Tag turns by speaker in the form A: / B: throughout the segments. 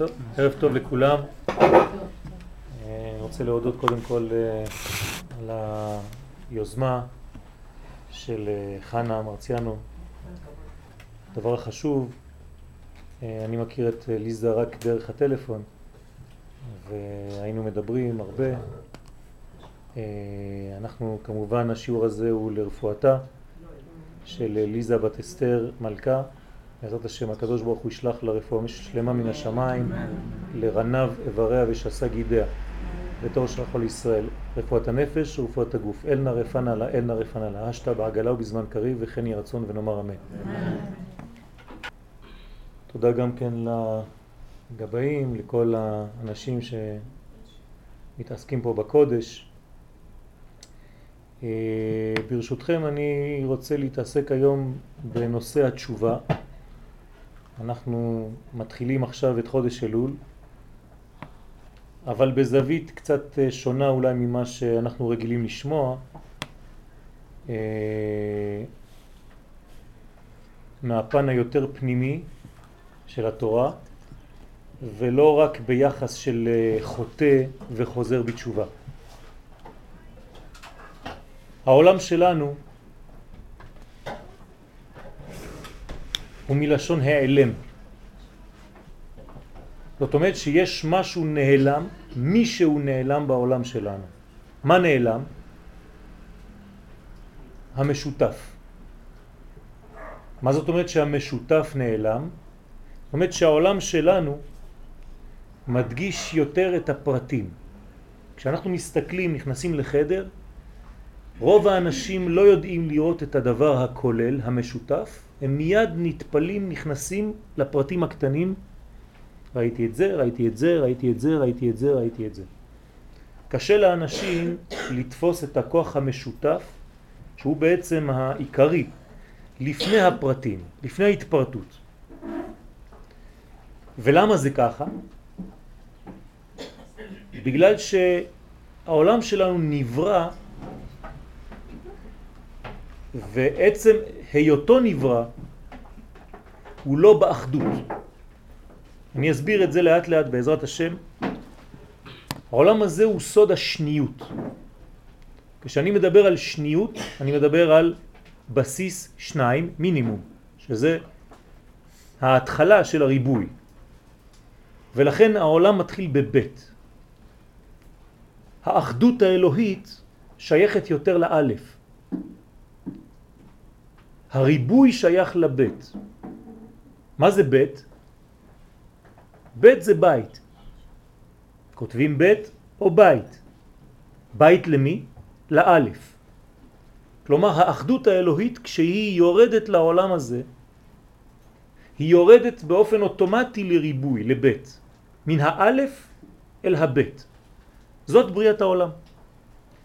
A: טוב, ערב טוב לכולם. אני רוצה להודות קודם כל אה, על היוזמה של אה, חנה מרציאנו. הדבר החשוב, אה, אני מכיר את ליזה רק דרך הטלפון והיינו מדברים הרבה. אנחנו כמובן השיעור הזה הוא לרפואתה של ליזה בת אסתר מלכה בעזרת השם הקדוש ברוך הוא ישלח לרפואה שלמה מן השמיים לרנב איבריה ושסה גידיה. בתור שלחו לישראל רפואת הנפש ורפואת הגוף. אל נא רפנה לה אל נא רפנה לה. אשתה בעגלה ובזמן קריב וכן יהי רצון ונאמר אמן. תודה גם כן לגבאים, לכל האנשים שמתעסקים פה בקודש. אה, ברשותכם אני רוצה להתעסק היום בנושא התשובה אנחנו מתחילים עכשיו את חודש אלול, אבל בזווית קצת אה, שונה אולי ממה שאנחנו רגילים לשמוע, אה, מהפן היותר פנימי של התורה, ולא רק ביחס של אה, חוטא וחוזר בתשובה. העולם שלנו הוא מלשון העלם. זאת אומרת שיש משהו נעלם, מישהו נעלם בעולם שלנו. מה נעלם? המשותף. מה זאת אומרת שהמשותף נעלם? זאת אומרת שהעולם שלנו מדגיש יותר את הפרטים. כשאנחנו מסתכלים, נכנסים לחדר, רוב האנשים לא יודעים לראות את הדבר הכולל, המשותף, הם מיד נטפלים, נכנסים לפרטים הקטנים. ראיתי את זה, ראיתי את זה, ראיתי את זה, ראיתי את זה, ראיתי את זה. קשה לאנשים לתפוס את הכוח המשותף, שהוא בעצם העיקרי, לפני הפרטים, לפני ההתפרטות. ולמה זה ככה? בגלל שהעולם שלנו נברא ועצם היותו נברא הוא לא באחדות. אני אסביר את זה לאט לאט בעזרת השם. העולם הזה הוא סוד השניות. כשאני מדבר על שניות, אני מדבר על בסיס שניים מינימום, שזה ההתחלה של הריבוי. ולכן העולם מתחיל בבית. האחדות האלוהית שייכת יותר לאלף. הריבוי שייך לבית. מה זה בית? בית זה בית. כותבים בית או בית. בית למי? לאלף. כלומר האחדות האלוהית כשהיא יורדת לעולם הזה, היא יורדת באופן אוטומטי לריבוי, לבית. מן האלף אל הבית. זאת בריאת העולם.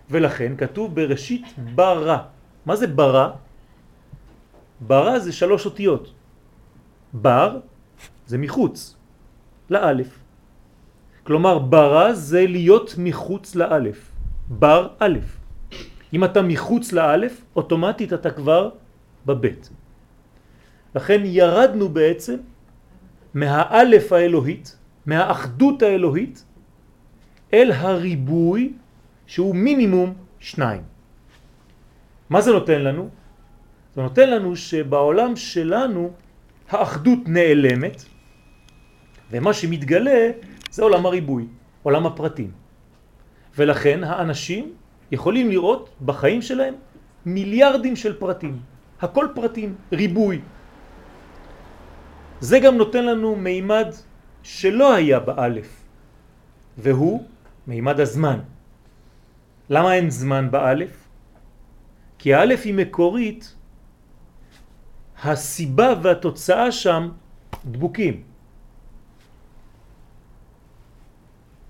A: ולכן כתוב בראשית ברא. מה זה ברא? ברא זה שלוש אותיות. בר זה מחוץ, לאלף. כלומר ברא זה להיות מחוץ לאלף. בר א'. אם אתה מחוץ לאלף, אוטומטית אתה כבר בבית. לכן ירדנו בעצם מהאלף האלוהית, מהאחדות האלוהית, אל הריבוי שהוא מינימום שניים. מה זה נותן לנו? זה נותן לנו שבעולם שלנו האחדות נעלמת, ומה שמתגלה זה עולם הריבוי, עולם הפרטים. ולכן האנשים יכולים לראות בחיים שלהם מיליארדים של פרטים. הכל פרטים, ריבוי. זה גם נותן לנו מימד שלא היה באלף, והוא מימד הזמן. למה אין זמן באלף? כי האלף היא מקורית הסיבה והתוצאה שם דבוקים.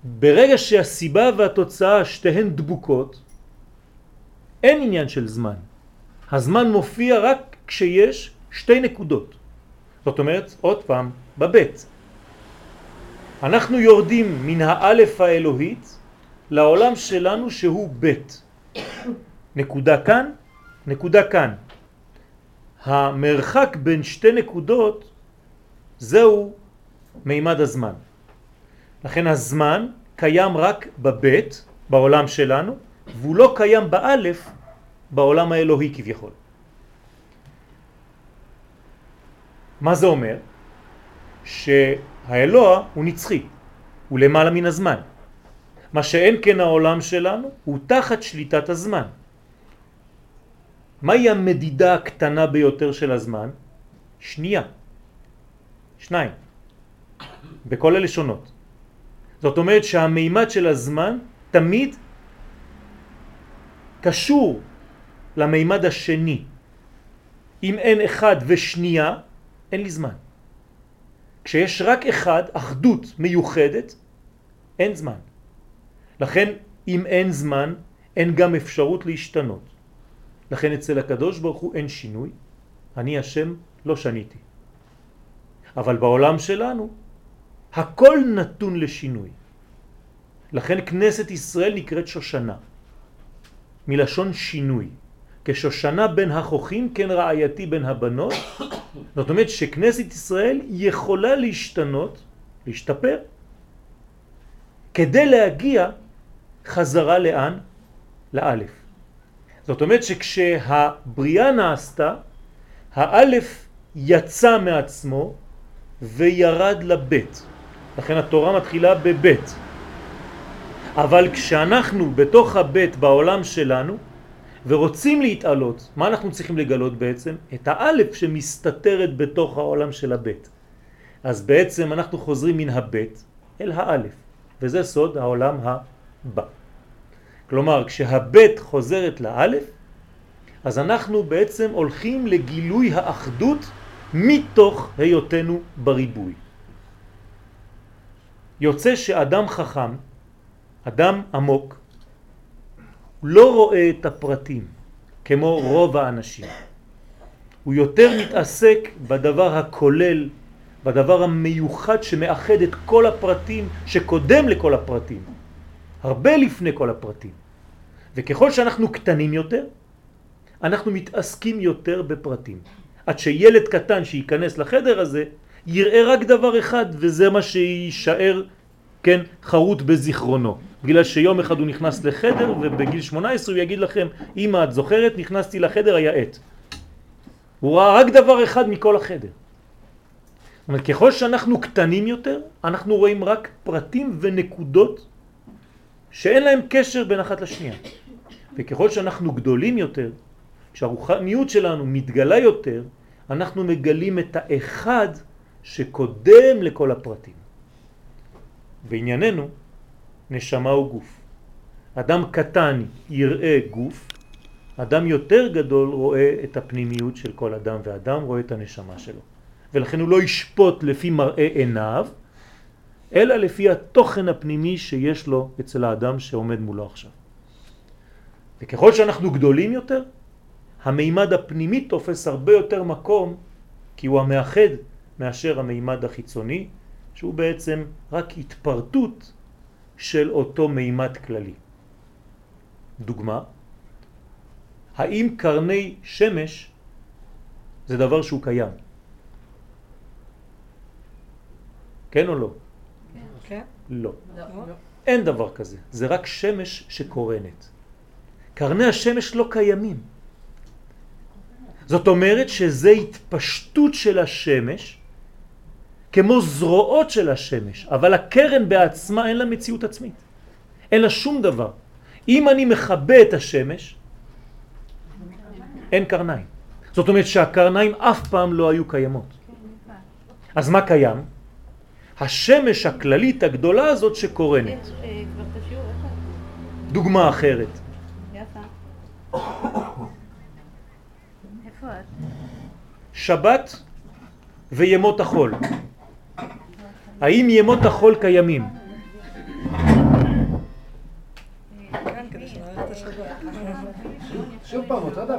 A: ברגע שהסיבה והתוצאה שתיהן דבוקות, אין עניין של זמן. הזמן מופיע רק כשיש שתי נקודות. זאת אומרת, עוד פעם, בבית. אנחנו יורדים מן האלף האלוהית לעולם שלנו שהוא בית. נקודה כאן, נקודה כאן. המרחק בין שתי נקודות זהו מימד הזמן. לכן הזמן קיים רק בבית, בעולם שלנו, והוא לא קיים באלף, בעולם האלוהי כביכול. מה זה אומר? שהאלוה הוא נצחי, הוא למעלה מן הזמן. מה שאין כן העולם שלנו הוא תחת שליטת הזמן. מהי המדידה הקטנה ביותר של הזמן? שנייה. שניים. בכל הלשונות. זאת אומרת שהמימד של הזמן תמיד קשור למימד השני. אם אין אחד ושנייה, אין לי זמן. כשיש רק אחד, אחדות מיוחדת, אין זמן. לכן אם אין זמן, אין גם אפשרות להשתנות. לכן אצל הקדוש ברוך הוא אין שינוי, אני השם לא שניתי. אבל בעולם שלנו הכל נתון לשינוי. לכן כנסת ישראל נקראת שושנה, מלשון שינוי. כשושנה בין החוכים כן רעייתי בין הבנות, זאת אומרת שכנסת ישראל יכולה להשתנות, להשתפר, כדי להגיע חזרה לאן? לאלף. זאת אומרת שכשהבריאה נעשתה, האלף יצא מעצמו וירד לבית. לכן התורה מתחילה בבית. אבל כשאנחנו בתוך הבית בעולם שלנו ורוצים להתעלות, מה אנחנו צריכים לגלות בעצם? את האלף שמסתתרת בתוך העולם של הבית. אז בעצם אנחנו חוזרים מן הבית אל האלף, וזה סוד העולם הבא. כלומר, כשהבית חוזרת לאלף, אז אנחנו בעצם הולכים לגילוי האחדות מתוך היותנו בריבוי. יוצא שאדם חכם, אדם עמוק, לא רואה את הפרטים כמו רוב האנשים. הוא יותר מתעסק בדבר הכולל, בדבר המיוחד שמאחד את כל הפרטים שקודם לכל הפרטים, הרבה לפני כל הפרטים. וככל שאנחנו קטנים יותר, אנחנו מתעסקים יותר בפרטים. עד שילד קטן שייכנס לחדר הזה יראה רק דבר אחד וזה מה שיישאר כן, חרוט בזיכרונו. בגלל שיום אחד הוא נכנס לחדר ובגיל 18 הוא יגיד לכם, אמא את זוכרת, נכנסתי לחדר היה עת. הוא ראה רק דבר אחד מכל החדר. זאת אומרת, ככל שאנחנו קטנים יותר, אנחנו רואים רק פרטים ונקודות שאין להם קשר בין אחת לשנייה. וככל שאנחנו גדולים יותר, כשהרוחניות שלנו מתגלה יותר, אנחנו מגלים את האחד שקודם לכל הפרטים. בענייננו, נשמה הוא גוף. אדם קטן יראה גוף, אדם יותר גדול רואה את הפנימיות של כל אדם, ואדם רואה את הנשמה שלו. ולכן הוא לא ישפוט לפי מראה עיניו, אלא לפי התוכן הפנימי שיש לו אצל האדם שעומד מולו עכשיו. וככל שאנחנו גדולים יותר, המימד הפנימי תופס הרבה יותר מקום, כי הוא המאחד מאשר המימד החיצוני, שהוא בעצם רק התפרטות של אותו מימד כללי. דוגמה, האם קרני שמש זה דבר שהוא קיים? כן או לא?
B: כן.
A: לא. אין דבר כזה, זה רק שמש שקורנת. קרני השמש לא קיימים. זאת אומרת שזה התפשטות של השמש כמו זרועות של השמש, אבל הקרן בעצמה אין לה מציאות עצמית. אין לה שום דבר. אם אני מכבה את השמש, אין קרניים. זאת אומרת שהקרניים אף פעם לא היו קיימות. אז מה קיים? השמש הכללית הגדולה הזאת שקורנת. דוגמה אחרת. שבת וימות החול. האם ימות החול קיימים?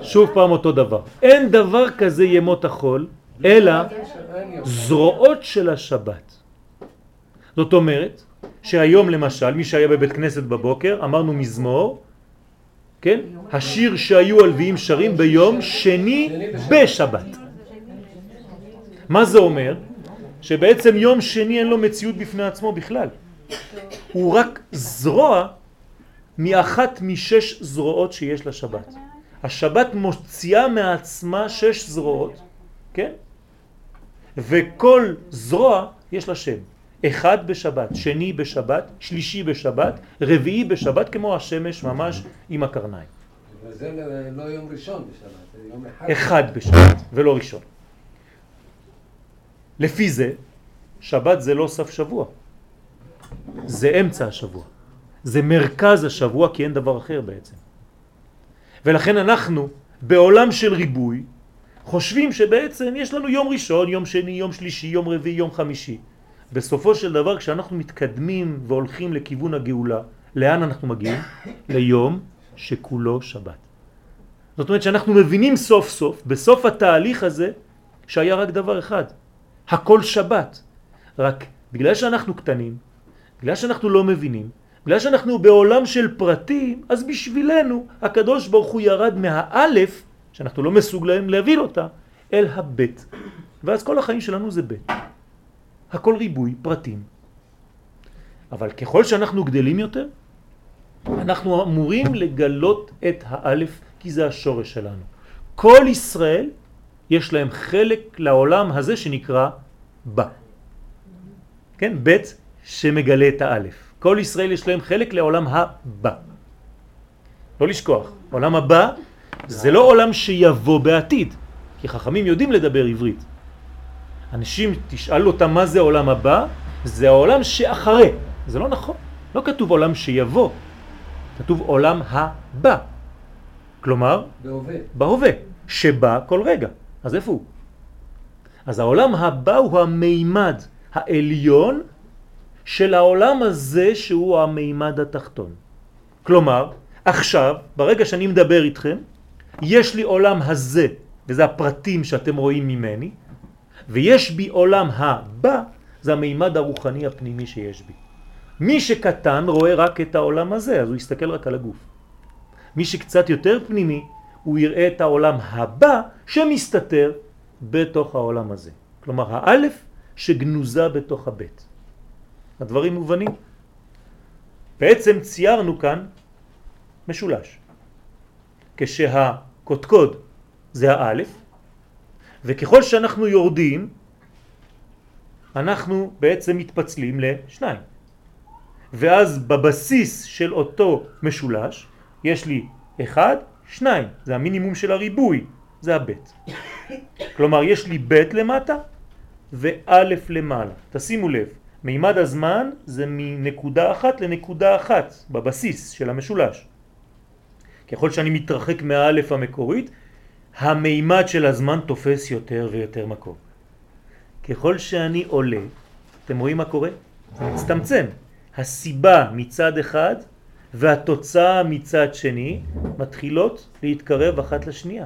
A: שוב פעם אותו דבר. אין דבר כזה ימות החול, אלא זרועות של השבת. זאת אומרת שהיום למשל, מי שהיה בבית כנסת בבוקר, אמרנו מזמור, כן? השיר שהיו הלוויים שרים ביום שני בשבת. מה זה אומר? שבעצם יום שני אין לו מציאות בפני עצמו בכלל. הוא רק זרוע מאחת משש זרועות שיש לשבת. השבת מוציאה מעצמה שש זרועות, כן? וכל זרוע יש לה שם. אחד בשבת, שני בשבת, שלישי בשבת, רביעי בשבת, כמו השמש ממש עם הקרניים.
B: וזה לא יום ראשון בשבת, זה יום אחד.
A: אחד בשבת, ולא ראשון. לפי זה, שבת זה לא סף שבוע, זה אמצע השבוע, זה מרכז השבוע, כי אין דבר אחר בעצם. ולכן אנחנו, בעולם של ריבוי, חושבים שבעצם יש לנו יום ראשון, יום שני, יום שלישי, יום רביעי, יום חמישי. בסופו של דבר כשאנחנו מתקדמים והולכים לכיוון הגאולה, לאן אנחנו מגיעים? ליום שכולו שבת. זאת אומרת שאנחנו מבינים סוף סוף, בסוף התהליך הזה, שהיה רק דבר אחד, הכל שבת. רק בגלל שאנחנו קטנים, בגלל שאנחנו לא מבינים, בגלל שאנחנו בעולם של פרטים, אז בשבילנו הקדוש ברוך הוא ירד מהאלף, שאנחנו לא מסוגלים להבין אותה, אל הבית. ואז כל החיים שלנו זה בית. הכל ריבוי, פרטים. אבל ככל שאנחנו גדלים יותר, אנחנו אמורים לגלות את האלף, כי זה השורש שלנו. כל ישראל יש להם חלק לעולם הזה שנקרא בא. כן, בית שמגלה את האלף. כל ישראל יש להם חלק לעולם הבא. לא לשכוח, עולם הבא זה לא עולם שיבוא בעתיד, כי חכמים יודעים לדבר עברית. אנשים, תשאל אותם מה זה עולם הבא, זה העולם שאחרי. זה לא נכון. לא כתוב עולם שיבוא, כתוב עולם הבא. כלומר,
B: בהווה.
A: בהווה, שבא כל רגע. אז איפה הוא? אז העולם הבא הוא המימד העליון של העולם הזה שהוא המימד התחתון. כלומר, עכשיו, ברגע שאני מדבר איתכם, יש לי עולם הזה, וזה הפרטים שאתם רואים ממני, ויש בי עולם הבא, זה המימד הרוחני הפנימי שיש בי. מי שקטן רואה רק את העולם הזה, אז הוא יסתכל רק על הגוף. מי שקצת יותר פנימי, הוא יראה את העולם הבא שמסתתר בתוך העולם הזה. כלומר, האלף שגנוזה בתוך הבית. הדברים מובנים. בעצם ציירנו כאן משולש. כשהקודקוד זה האלף, וככל שאנחנו יורדים, אנחנו בעצם מתפצלים לשניים. ואז בבסיס של אותו משולש יש לי אחד, שניים, זה המינימום של הריבוי, זה הבית. כלומר יש לי בית למטה ואלף למעלה. תשימו לב, מימד הזמן זה מנקודה אחת לנקודה אחת בבסיס של המשולש. ככל שאני מתרחק מהאלף המקורית, המימד של הזמן תופס יותר ויותר מקום. ככל שאני עולה, אתם רואים מה קורה? זה מצטמצם. הסיבה מצד אחד והתוצאה מצד שני מתחילות להתקרב אחת לשנייה.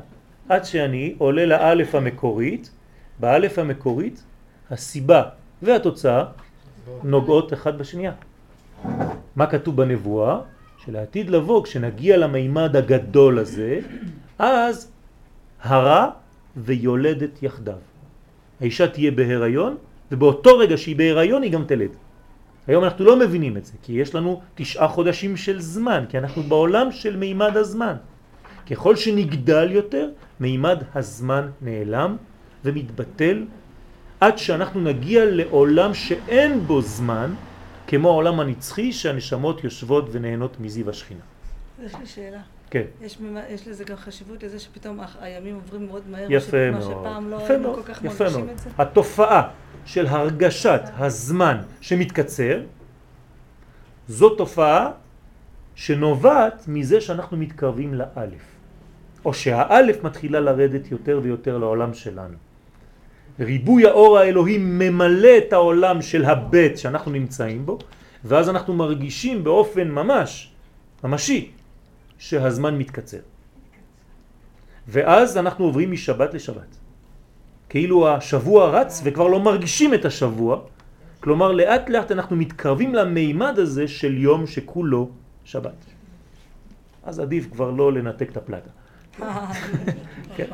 A: עד שאני עולה לאלף המקורית, באלף המקורית הסיבה והתוצאה נוגעות אחד בשנייה. מה כתוב בנבואה? שלעתיד לבוא, כשנגיע למימד הגדול הזה, אז הרע ויולדת יחדיו. האישה תהיה בהיריון, ובאותו רגע שהיא בהיריון היא גם תלד. היום אנחנו לא מבינים את זה, כי יש לנו תשעה חודשים של זמן, כי אנחנו בעולם של מימד הזמן. ככל שנגדל יותר, מימד הזמן נעלם ומתבטל עד שאנחנו נגיע לעולם שאין בו זמן, כמו העולם הנצחי שהנשמות יושבות ונהנות מזיו השכינה.
C: יש לי שאלה.
A: כן.
C: יש, יש לזה גם חשיבות לזה שפתאום הימים עוברים מאוד מהר,
A: יפה מאוד.
C: שפעם לא
A: יפה
C: היינו
A: מאוד,
C: כל כך
A: יפה
C: מרגישים
A: מאוד.
C: את זה.
A: התופעה של הרגשת הזמן שמתקצר, זו תופעה שנובעת מזה שאנחנו מתקרבים לאלף, או שהאלף מתחילה לרדת יותר ויותר לעולם שלנו. ריבוי האור האלוהי ממלא את העולם של הבית שאנחנו נמצאים בו, ואז אנחנו מרגישים באופן ממש, ממשי, שהזמן מתקצר. ואז אנחנו עוברים משבת לשבת. כאילו השבוע רץ וכבר לא מרגישים את השבוע, כלומר לאט לאט אנחנו מתקרבים למימד הזה של יום שכולו שבת. אז עדיף כבר לא לנתק את הפלטה. כן.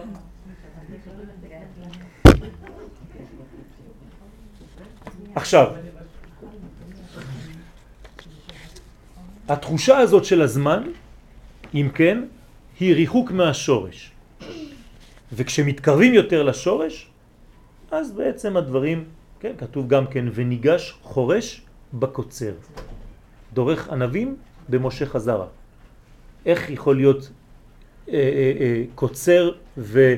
A: עכשיו, התחושה הזאת של הזמן, אם כן, היא ריחוק מהשורש. וכשמתקרבים יותר לשורש, אז בעצם הדברים, כן, כתוב גם כן, וניגש חורש בקוצר. דורך ענבים במשה חזרה. איך יכול להיות אה, אה, אה, קוצר ו,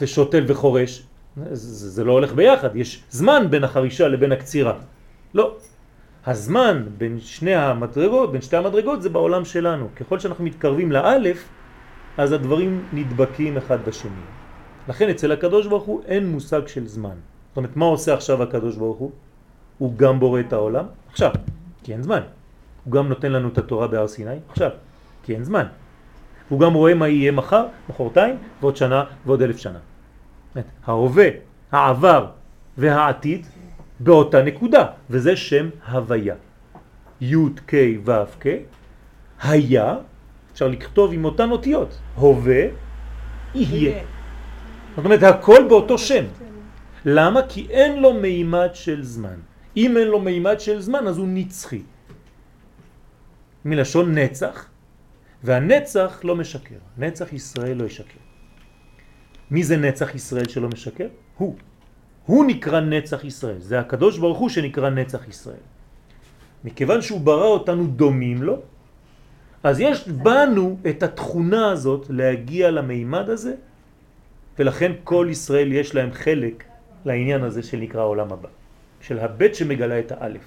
A: ושותל וחורש? זה, זה לא הולך ביחד, יש זמן בין החרישה לבין הקצירה. לא. הזמן בין שני המדרגות, בין שתי המדרגות זה בעולם שלנו. ככל שאנחנו מתקרבים לאלף, אז הדברים נדבקים אחד בשני. לכן אצל הקדוש ברוך הוא אין מושג של זמן. זאת אומרת, מה עושה עכשיו הקדוש ברוך הוא? הוא גם בורא את העולם עכשיו, כי אין זמן. הוא גם נותן לנו את התורה בהר סיני עכשיו, כי אין זמן. הוא גם רואה מה יהיה מחר, מחרתיים, ועוד שנה ועוד אלף שנה. ההווה, העבר והעתיד באותה נקודה, וזה שם הוויה. י' ק' ו' ק', היה, אפשר לכתוב עם אותן אותיות, הווה, יהיה. זאת אומרת, הכל באותו שם. למה? כי אין לו מימד של זמן. אם אין לו מימד של זמן, אז הוא נצחי. מלשון נצח, והנצח לא משקר. נצח ישראל לא ישקר. מי זה נצח ישראל שלא משקר? הוא. הוא נקרא נצח ישראל. זה הקדוש ברוך הוא שנקרא נצח ישראל. מכיוון שהוא ברא אותנו דומים לו, אז יש בנו את התכונה הזאת להגיע למימד הזה, ולכן כל ישראל יש להם חלק לעניין הזה שנקרא העולם הבא. של הבית שמגלה את האלף,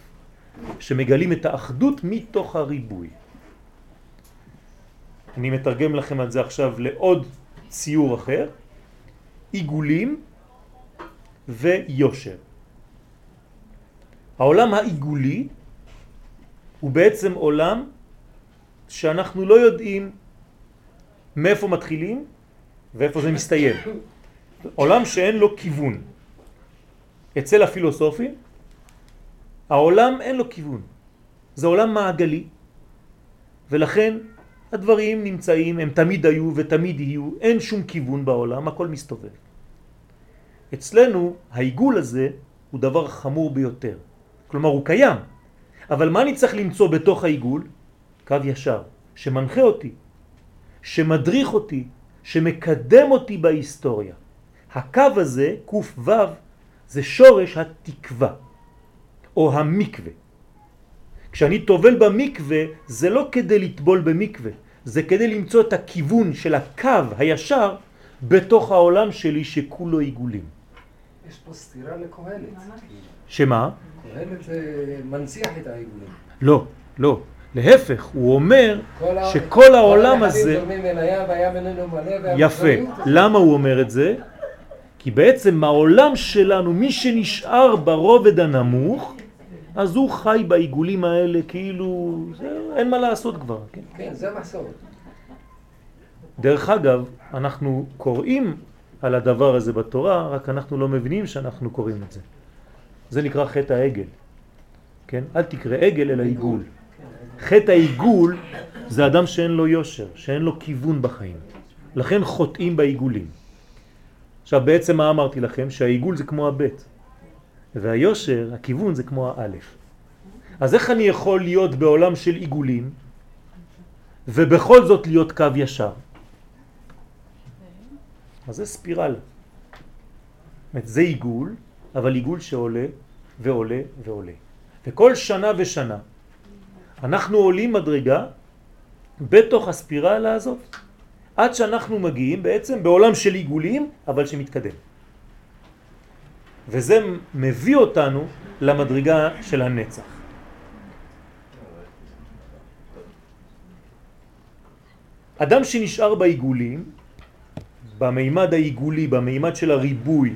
A: שמגלים את האחדות מתוך הריבוי. אני מתרגם לכם את זה עכשיו לעוד ציור אחר, עיגולים ויושר. העולם העיגולי הוא בעצם עולם שאנחנו לא יודעים מאיפה מתחילים ואיפה זה מסתיים. עולם שאין לו כיוון. אצל הפילוסופים העולם אין לו כיוון. זה עולם מעגלי, ולכן הדברים נמצאים, הם תמיד היו ותמיד יהיו, אין שום כיוון בעולם, הכל מסתובב. אצלנו העיגול הזה הוא דבר חמור ביותר. כלומר הוא קיים, אבל מה אני צריך למצוא בתוך העיגול? קו ישר, שמנחה אותי, שמדריך אותי, שמקדם אותי בהיסטוריה. הקו הזה, קוף וו, זה שורש התקווה, או המקווה. כשאני טובל במקווה, זה לא כדי לטבול במקווה, זה כדי למצוא את הכיוון של הקו הישר בתוך העולם שלי שכולו עיגולים.
B: יש פה סתירה לקהלת.
A: שמה?
B: קהלת מנציח את העיגולים.
A: לא, לא. להפך, הוא אומר שכל העולם הזה... יפה. למה הוא אומר את זה? כי בעצם העולם שלנו, מי שנשאר ברובד הנמוך, אז הוא חי בעיגולים האלה כאילו, זה, אין מה לעשות כבר.
B: כן, כן זה מסורת.
A: דרך אגב, אנחנו קוראים על הדבר הזה בתורה, רק אנחנו לא מבינים שאנחנו קוראים את זה. זה נקרא חטא העגל. כן? אל תקרא עגל אלא עיגול. חטא העיגול זה אדם שאין לו יושר, שאין לו כיוון בחיים. לכן חוטאים בעיגולים. עכשיו בעצם מה אמרתי לכם? שהעיגול זה כמו הבית. והיושר, הכיוון זה כמו האלף. אז איך אני יכול להיות בעולם של עיגולים ובכל זאת להיות קו ישר? אז זה ספירל. זה עיגול, אבל עיגול שעולה ועולה ועולה. וכל שנה ושנה אנחנו עולים מדרגה בתוך הספירלה הזאת עד שאנחנו מגיעים בעצם בעולם של עיגולים אבל שמתקדם. וזה מביא אותנו למדרגה של הנצח. אדם שנשאר בעיגולים, במימד העיגולי, במימד של הריבוי,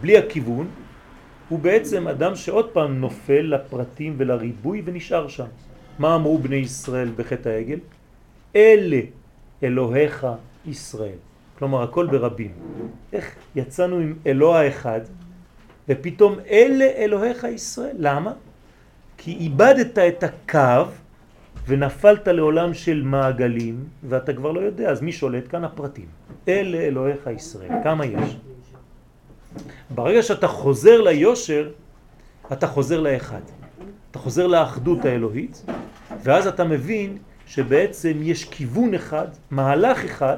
A: בלי הכיוון, הוא בעצם אדם שעוד פעם נופל לפרטים ולריבוי ונשאר שם. מה אמרו בני ישראל בחטא העגל? אלה אלוהיך ישראל. כלומר הכל ברבים. איך יצאנו עם אלוה אחד ופתאום אלה אלוהיך ישראל. למה? כי איבדת את הקו ונפלת לעולם של מעגלים ואתה כבר לא יודע, אז מי שולט? כאן הפרטים. אלה אלוהיך ישראל. כמה יש? ברגע שאתה חוזר ליושר, אתה חוזר לאחד. אתה חוזר לאחדות האלוהית, ואז אתה מבין שבעצם יש כיוון אחד, מהלך אחד,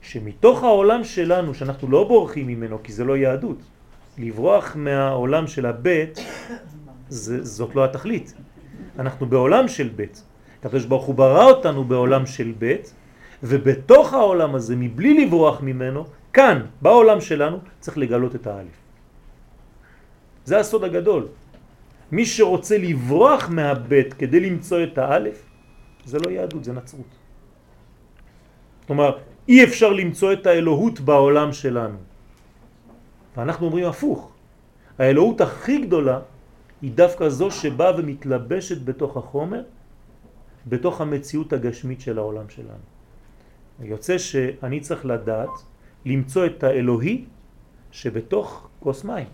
A: שמתוך העולם שלנו, שאנחנו לא בורחים ממנו, כי זה לא יהדות, לברוח מהעולם של הבית, זה, זאת לא התכלית. אנחנו בעולם של בית. הקדוש ברוך הוא ברא אותנו בעולם של בית, ובתוך העולם הזה, מבלי לברוח ממנו, כאן, בעולם שלנו, צריך לגלות את האלף. זה הסוד הגדול. מי שרוצה לברוח מהבית כדי למצוא את האלף, זה לא יהדות, זה נצרות. כלומר, אי אפשר למצוא את האלוהות בעולם שלנו. ואנחנו אומרים הפוך. האלוהות הכי גדולה היא דווקא זו שבאה ומתלבשת בתוך החומר, בתוך המציאות הגשמית של העולם שלנו. יוצא שאני צריך לדעת למצוא את האלוהי שבתוך כוס מים.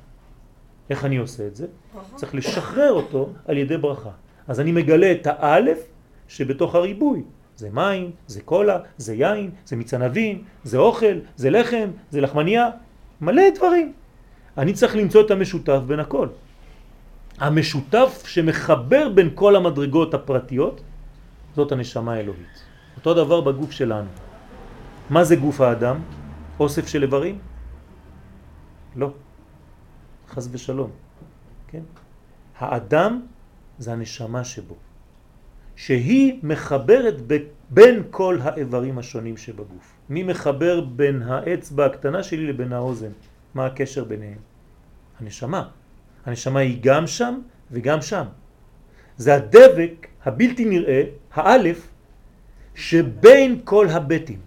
A: איך אני עושה את זה? צריך לשחרר אותו על ידי ברכה. אז אני מגלה את האלף שבתוך הריבוי. זה מים, זה קולה, זה יין, זה מצנבים, זה אוכל, זה לחם, זה לחמניה, מלא דברים. אני צריך למצוא את המשותף בין הכל. המשותף שמחבר בין כל המדרגות הפרטיות, זאת הנשמה האלוהית. אותו דבר בגוף שלנו. מה זה גוף האדם? אוסף של איברים? לא. חס ושלום. כן? האדם זה הנשמה שבו, שהיא מחברת בין כל האיברים השונים שבגוף. מי מחבר בין האצבע הקטנה שלי לבין האוזן? מה הקשר ביניהם? הנשמה. הנשמה היא גם שם וגם שם. זה הדבק הבלתי נראה, האלף, שבין כל הבטים.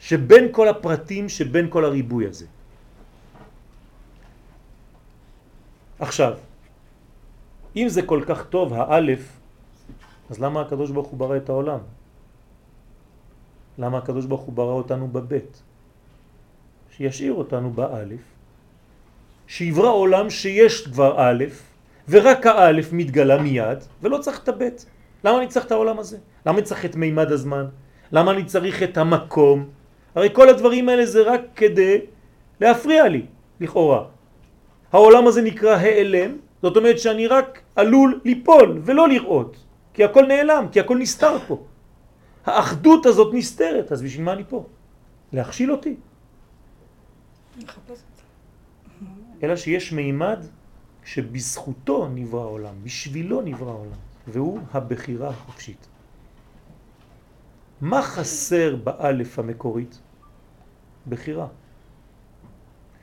A: שבין כל הפרטים, שבין כל הריבוי הזה. עכשיו, אם זה כל כך טוב, האלף, אז למה הקדוש ברוך הוא ברא את העולם? למה הקדוש ברוך הוא ברא אותנו בבית? שישאיר אותנו באלף, שיברא עולם שיש כבר א', ורק האלף מתגלה מיד, ולא צריך את הבית. למה אני צריך את העולם הזה? למה אני צריך את מימד הזמן? למה אני צריך את המקום? הרי כל הדברים האלה זה רק כדי להפריע לי, לכאורה. העולם הזה נקרא העלם, זאת אומרת שאני רק עלול ליפול ולא לראות, כי הכל נעלם, כי הכל נסתר פה. האחדות הזאת נסתרת, אז בשביל מה אני פה? להכשיל אותי. אלא שיש מימד שבזכותו נברא העולם, בשבילו נברא העולם, והוא הבחירה החופשית. מה חסר באלף המקורית? בחירה.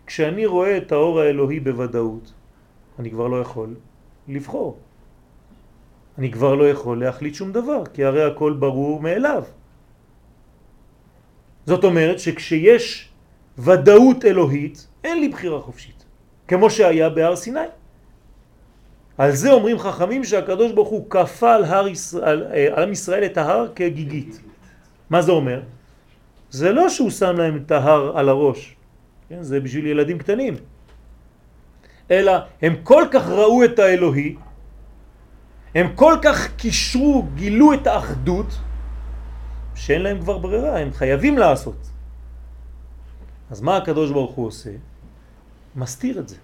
A: כשאני רואה את האור האלוהי בוודאות, אני כבר לא יכול לבחור. אני כבר לא יכול להחליט שום דבר, כי הרי הכל ברור מאליו. זאת אומרת שכשיש ודאות אלוהית, אין לי בחירה חופשית, כמו שהיה בהר סיני. על זה אומרים חכמים שהקדוש ברוך הוא כפה על, ישראל, על עם ישראל את ההר כגיגית. מה זה אומר? זה לא שהוא שם להם את ההר על הראש, כן? זה בשביל ילדים קטנים, אלא הם כל כך ראו את האלוהי, הם כל כך קישרו, גילו את האחדות, שאין להם כבר ברירה, הם חייבים לעשות. אז מה הקדוש ברוך הוא עושה? מסתיר את זה,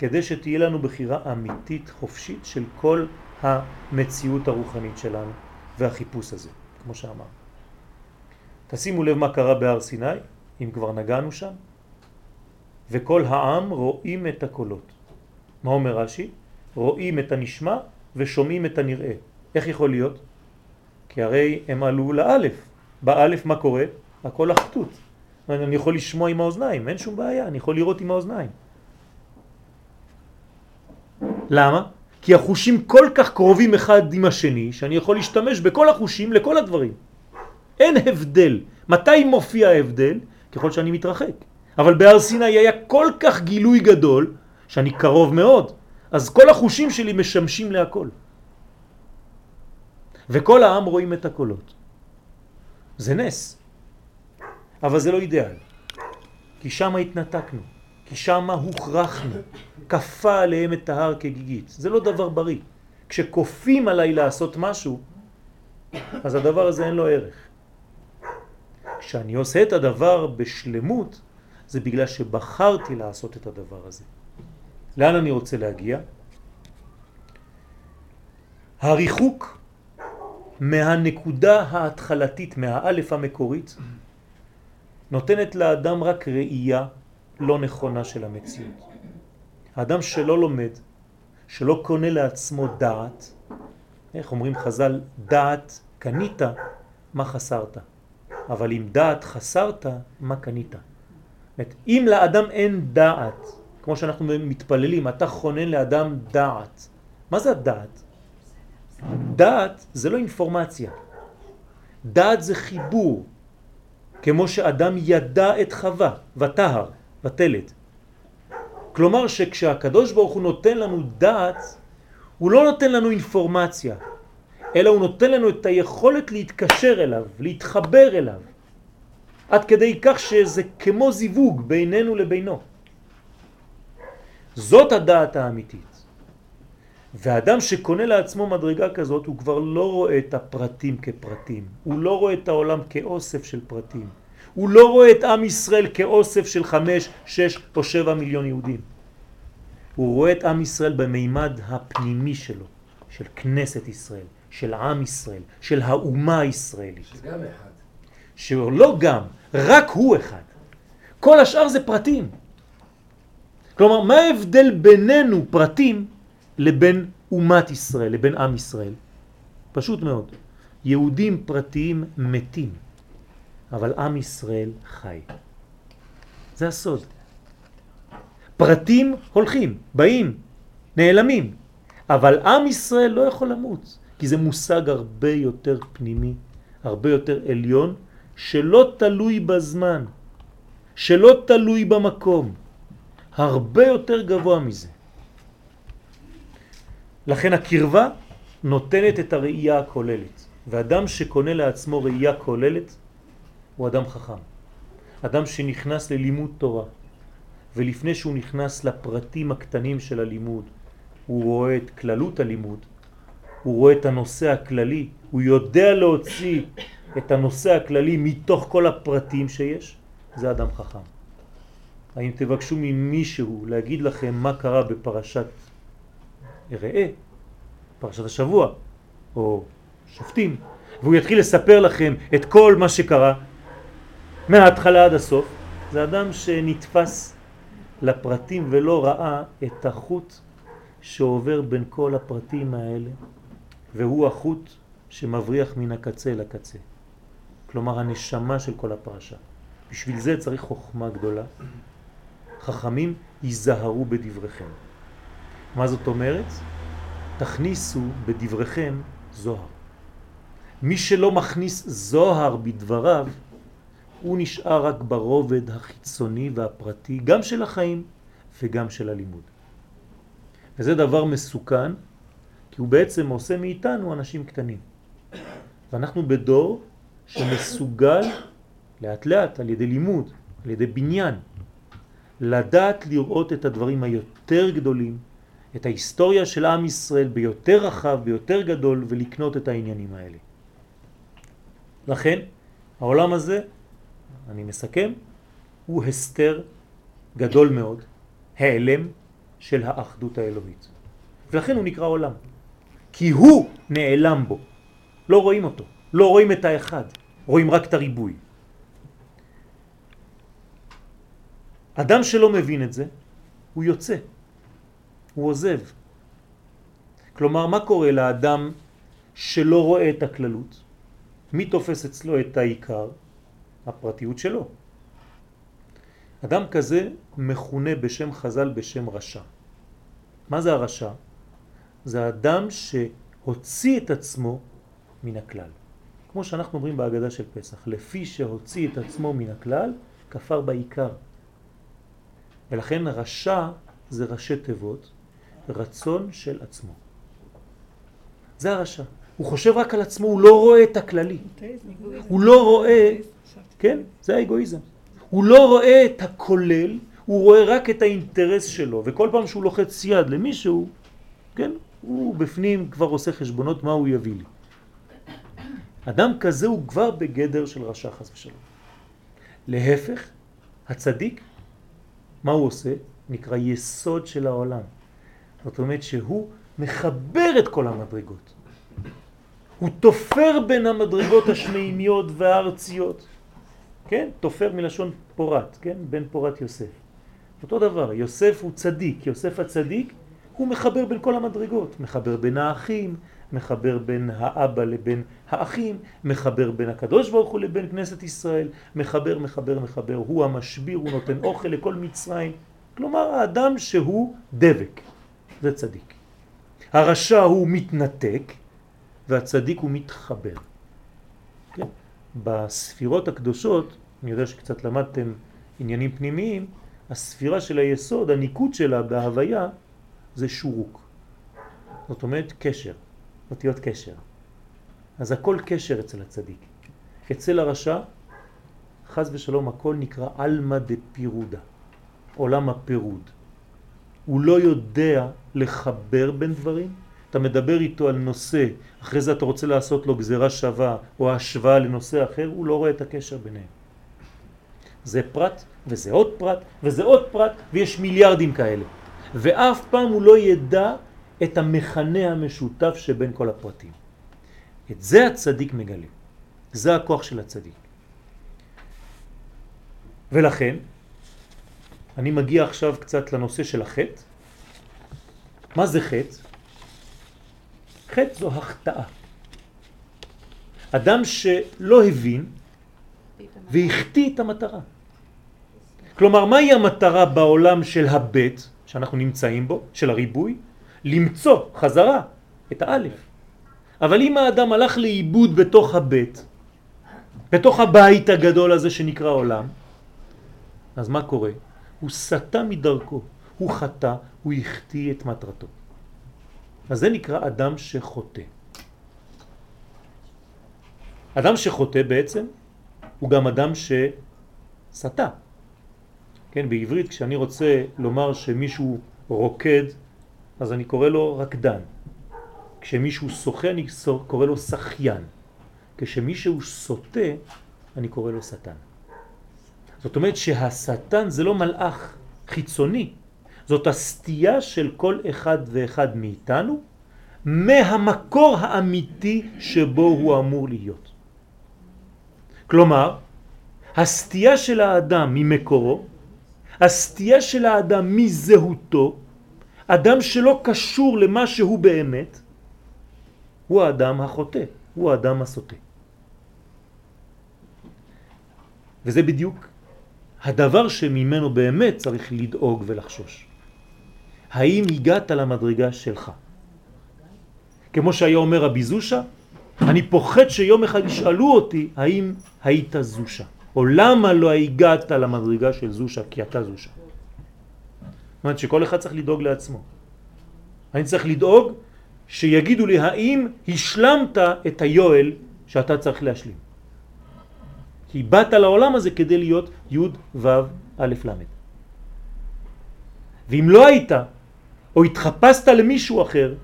A: כדי שתהיה לנו בחירה אמיתית, חופשית, של כל המציאות הרוחנית שלנו והחיפוש הזה, כמו שאמר. תשימו לב מה קרה בהר סיני, אם כבר נגענו שם. וכל העם רואים את הקולות. מה אומר רש"י? רואים את הנשמע ושומעים את הנראה. איך יכול להיות? כי הרי הם עלו לאלף. באלף מה קורה? הכל אחדות. אני יכול לשמוע עם האוזניים, אין שום בעיה, אני יכול לראות עם האוזניים. למה? כי החושים כל כך קרובים אחד עם השני, שאני יכול להשתמש בכל החושים לכל הדברים. אין הבדל. מתי מופיע ההבדל? ככל שאני מתרחק. אבל בהר סיני היה כל כך גילוי גדול, שאני קרוב מאוד, אז כל החושים שלי משמשים להכל. וכל העם רואים את הקולות. זה נס, אבל זה לא אידאל. כי שם התנתקנו, כי שם הוכרחנו, כפה עליהם את ההר כגיגית. זה לא דבר בריא. כשכופים עליי לעשות משהו, אז הדבר הזה אין לו ערך. כשאני עושה את הדבר בשלמות, זה בגלל שבחרתי לעשות את הדבר הזה. לאן אני רוצה להגיע? הריחוק מהנקודה ההתחלתית, מהאלף המקורית, נותנת לאדם רק ראייה לא נכונה של המציאות. האדם שלא לומד, שלא קונה לעצמו דעת, איך אומרים חז"ל, דעת קנית, מה חסרת? אבל אם דעת חסרת, מה קנית? אומרת, אם לאדם אין דעת, כמו שאנחנו מתפללים, אתה חונן לאדם דעת. מה זה הדעת? דעת זה לא אינפורמציה. דעת זה חיבור, כמו שאדם ידע את חווה, ותהר, ותלת. כלומר שכשהקדוש ברוך הוא נותן לנו דעת, הוא לא נותן לנו אינפורמציה, אלא הוא נותן לנו את היכולת להתקשר אליו, להתחבר אליו, עד כדי כך שזה כמו זיווג בינינו לבינו. זאת הדעת האמיתית. ואדם שקונה לעצמו מדרגה כזאת הוא כבר לא רואה את הפרטים כפרטים, הוא לא רואה את העולם כאוסף של פרטים, הוא לא רואה את עם ישראל כאוסף של חמש, שש או שבע מיליון יהודים. הוא רואה את עם ישראל במימד הפנימי שלו, של כנסת ישראל, של עם ישראל, של האומה הישראלית.
B: שגם אחד.
A: שלא גם, רק הוא אחד. כל השאר זה פרטים. כלומר, מה ההבדל בינינו פרטים לבין אומת ישראל, לבין עם ישראל? פשוט מאוד. יהודים פרטיים מתים, אבל עם ישראל חי. זה הסוד. פרטים הולכים, באים, נעלמים, אבל עם ישראל לא יכול למות, כי זה מושג הרבה יותר פנימי, הרבה יותר עליון, שלא תלוי בזמן, שלא תלוי במקום, הרבה יותר גבוה מזה. לכן הקרבה נותנת את הראייה הכוללת, ואדם שקונה לעצמו ראייה כוללת הוא אדם חכם. אדם שנכנס ללימוד תורה, ולפני שהוא נכנס לפרטים הקטנים של הלימוד, הוא רואה את כללות הלימוד, הוא רואה את הנושא הכללי, הוא יודע להוציא את הנושא הכללי מתוך כל הפרטים שיש, זה אדם חכם. האם תבקשו ממישהו להגיד לכם מה קרה בפרשת ראה, פרשת השבוע, או שופטים, והוא יתחיל לספר לכם את כל מה שקרה מההתחלה עד הסוף, זה אדם שנתפס לפרטים ולא ראה את החוט שעובר בין כל הפרטים האלה, והוא החוט שמבריח מן הקצה לקצה. כלומר הנשמה של כל הפרשה. בשביל זה צריך חוכמה גדולה. חכמים ייזהרו בדבריכם. מה זאת אומרת? תכניסו בדבריכם זוהר. מי שלא מכניס זוהר בדבריו, הוא נשאר רק ברובד החיצוני והפרטי, גם של החיים וגם של הלימוד. וזה דבר מסוכן, כי הוא בעצם עושה מאיתנו אנשים קטנים. ואנחנו בדור שמסוגל לאט לאט על ידי לימוד, על ידי בניין, לדעת לראות את הדברים היותר גדולים, את ההיסטוריה של עם ישראל ביותר רחב, ביותר גדול, ולקנות את העניינים האלה. לכן, העולם הזה, אני מסכם, הוא הסתר גדול מאוד, העלם של האחדות האלוהית. ולכן הוא נקרא עולם. כי הוא נעלם בו. לא רואים אותו, לא רואים את האחד, רואים רק את הריבוי. אדם שלא מבין את זה, הוא יוצא, הוא עוזב. כלומר, מה קורה לאדם שלא רואה את הכללות? מי תופס אצלו את העיקר? הפרטיות שלו. אדם כזה מכונה בשם חז"ל בשם רשע. מה זה הרשע? זה אדם שהוציא את עצמו מן הכלל. כמו שאנחנו אומרים בהגדה של פסח, לפי שהוציא את עצמו מן הכלל, כפר בעיקר. ולכן רשע זה ראשי תיבות, רצון של עצמו. זה הרשע. הוא חושב רק על עצמו, הוא לא רואה את הכללי. הוא לא רואה, כן, זה האגואיזם. הוא לא רואה את הכולל, הוא רואה רק את האינטרס שלו, וכל פעם שהוא לוחץ יד למישהו, כן, הוא בפנים כבר עושה חשבונות מה הוא יביא לי. אדם כזה הוא כבר בגדר של רשע חס ושלום. להפך, הצדיק, מה הוא עושה? נקרא יסוד של העולם. זאת אומרת שהוא מחבר את כל המדרגות. הוא תופר בין המדרגות השמימיות והארציות. כן? תופר מלשון פורט, כן? בן פורט יוסף. אותו דבר, יוסף הוא צדיק, יוסף הצדיק הוא מחבר בין כל המדרגות, מחבר בין האחים, מחבר בין האבא לבין האחים, מחבר בין הקדוש ברוך הוא לבין כנסת ישראל, מחבר, מחבר, מחבר, הוא המשביר, הוא נותן אוכל לכל מצרים. כלומר, האדם שהוא דבק, זה צדיק. הרשע הוא מתנתק והצדיק הוא מתחבר. בספירות הקדושות, אני יודע שקצת למדתם עניינים פנימיים, הספירה של היסוד, הניקוד שלה בהוויה, זה שורוק. זאת אומרת קשר, אותיות קשר. אז הכל קשר אצל הצדיק. אצל הרשע, חז ושלום, הכל נקרא אלמא דפירודה, עולם הפירוד. הוא לא יודע לחבר בין דברים, אתה מדבר איתו על נושא, אחרי זה אתה רוצה לעשות לו גזירה שווה או השוואה לנושא אחר, הוא לא רואה את הקשר ביניהם. זה פרט, וזה עוד פרט, וזה עוד פרט, ויש מיליארדים כאלה. ואף פעם הוא לא ידע את המכנה המשותף שבין כל הפרטים. את זה הצדיק מגלה. זה הכוח של הצדיק. ולכן, אני מגיע עכשיו קצת לנושא של החטא. מה זה חטא? חטא זו החטאה. אדם שלא הבין והחטיא את המטרה. כלומר, מהי המטרה בעולם של הבית שאנחנו נמצאים בו, של הריבוי? למצוא חזרה את האלף. אבל אם האדם הלך לאיבוד בתוך הבית, בתוך הבית הגדול הזה שנקרא עולם, אז מה קורה? הוא סטה מדרכו, הוא חטא, הוא החטיא את מטרתו. אז זה נקרא אדם שחוטא. אדם שחוטא בעצם הוא גם אדם שסטה. כן, בעברית כשאני רוצה לומר שמישהו רוקד, אז אני קורא לו רקדן. כשמישהו שוחה אני קורא לו שחיין. כשמישהו סוטה אני קורא לו שטן. זאת אומרת שהשטן זה לא מלאך חיצוני, זאת הסתייה של כל אחד ואחד מאיתנו מהמקור האמיתי שבו הוא אמור להיות. כלומר, הסתייה של האדם ממקורו, הסתייה של האדם מזהותו, אדם שלא קשור למה שהוא באמת, הוא האדם החוטא, הוא האדם הסוטה. וזה בדיוק הדבר שממנו באמת צריך לדאוג ולחשוש. האם הגעת למדרגה שלך? כמו שהיה אומר רבי זושה, אני פוחד שיום אחד ישאלו אותי האם היית זושה, או למה לא הגעת למדרגה של זושה כי אתה זושה. זאת אומרת שכל אחד צריך לדאוג לעצמו. אני צריך לדאוג שיגידו לי האם השלמת את היואל שאתה צריך להשלים. כי באת לעולם הזה כדי להיות י' ו' א' ל'. ואם לא היית, או התחפשת למישהו אחר,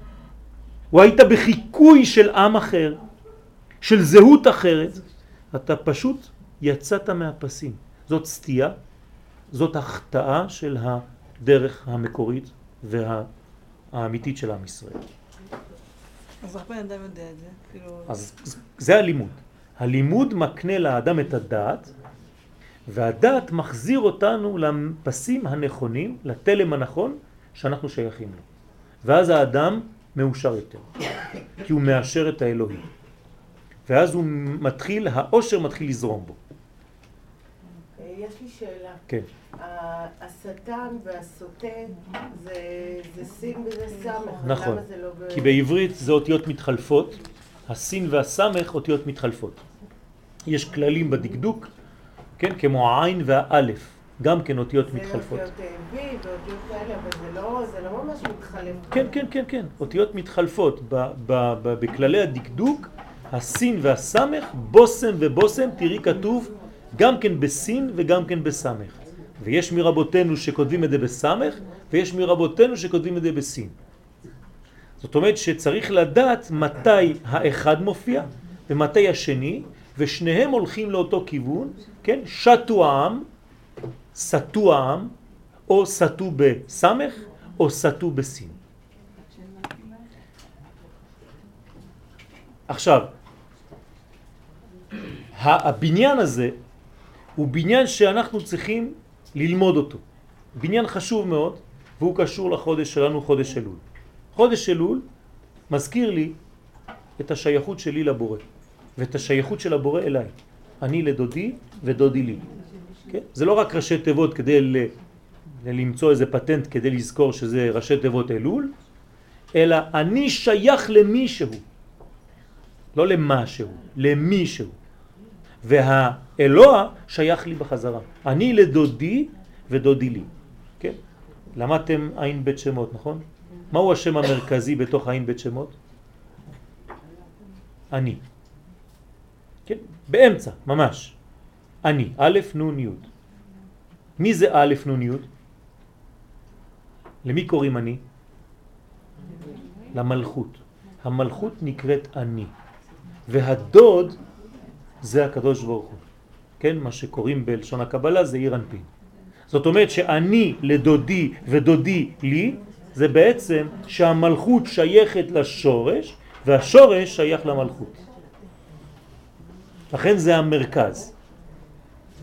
A: או היית בחיקוי של עם אחר, של זהות אחרת, אתה פשוט יצאת מהפסים. זאת סטייה, זאת החטאה של הדרך המקורית והאמיתית של עם ישראל.
C: אז איך בן אדם יודע את זה? כאילו...
A: אז זה הלימוד. הלימוד מקנה לאדם את הדעת, והדעת מחזיר אותנו לפסים הנכונים, לתלם הנכון שאנחנו שייכים לו. ואז האדם מאושר יותר, כי הוא מאשר את האלוהים. ואז הוא מתחיל, האושר מתחיל לזרום בו.
D: יש לי שאלה.
A: כן.
D: השטן והסוטה זה, זה סין וזה סמך.
A: נכון.
D: למה זה לא.
A: כי בעברית זה אותיות מתחלפות, הסין והסמך אותיות מתחלפות. יש כללים בדקדוק, כן, כמו העין והאלף, גם כן אותיות מתחלפות.
D: זה אותיות וי ואותיות כאלה, אבל זה לא, זה לא ממש מתחלף.
A: כן, כן, כן, כן, אותיות מתחלפות. ב- ב- ב- בכללי הדקדוק, הסין והסמך, בושם ובושם, תראי כתוב גם כן בסין וגם כן בסמך. ויש מרבותינו שכותבים את זה בסמך, ויש מרבותינו שכותבים את זה בסין. זאת אומרת שצריך לדעת מתי האחד מופיע ומתי השני, ושניהם הולכים לאותו כיוון, כן? שתו העם, סטו העם, או סטו בסמך, או סטו בסין. עכשיו, הבניין הזה הוא בניין שאנחנו צריכים ללמוד אותו. בניין חשוב מאוד, והוא קשור לחודש שלנו, חודש אלול. חודש אלול מזכיר לי את השייכות שלי לבורא, ואת השייכות של הבורא אליי. אני לדודי ודודי לי. כן? זה לא רק ראשי תיבות כדי ל... למצוא איזה פטנט כדי לזכור שזה ראשי תיבות אלול, אלא אני שייך למישהו, לא למשהו, למישהו. והאלוה שייך לי בחזרה. אני לדודי ודודי לי. כן? למדתם עין בית שמות, נכון? מהו השם המרכזי בתוך עין בית שמות? אני. כן? באמצע, ממש. אני, א' נ' י'. מי זה א' נ' י'? למי קוראים אני? למלכות. המלכות נקראת אני. והדוד זה הקדוש ברוך הוא. כן, מה שקוראים בלשון הקבלה זה עיר אנפין. זאת אומרת שאני לדודי ודודי לי, זה בעצם שהמלכות שייכת לשורש והשורש שייך למלכות. לכן זה המרכז.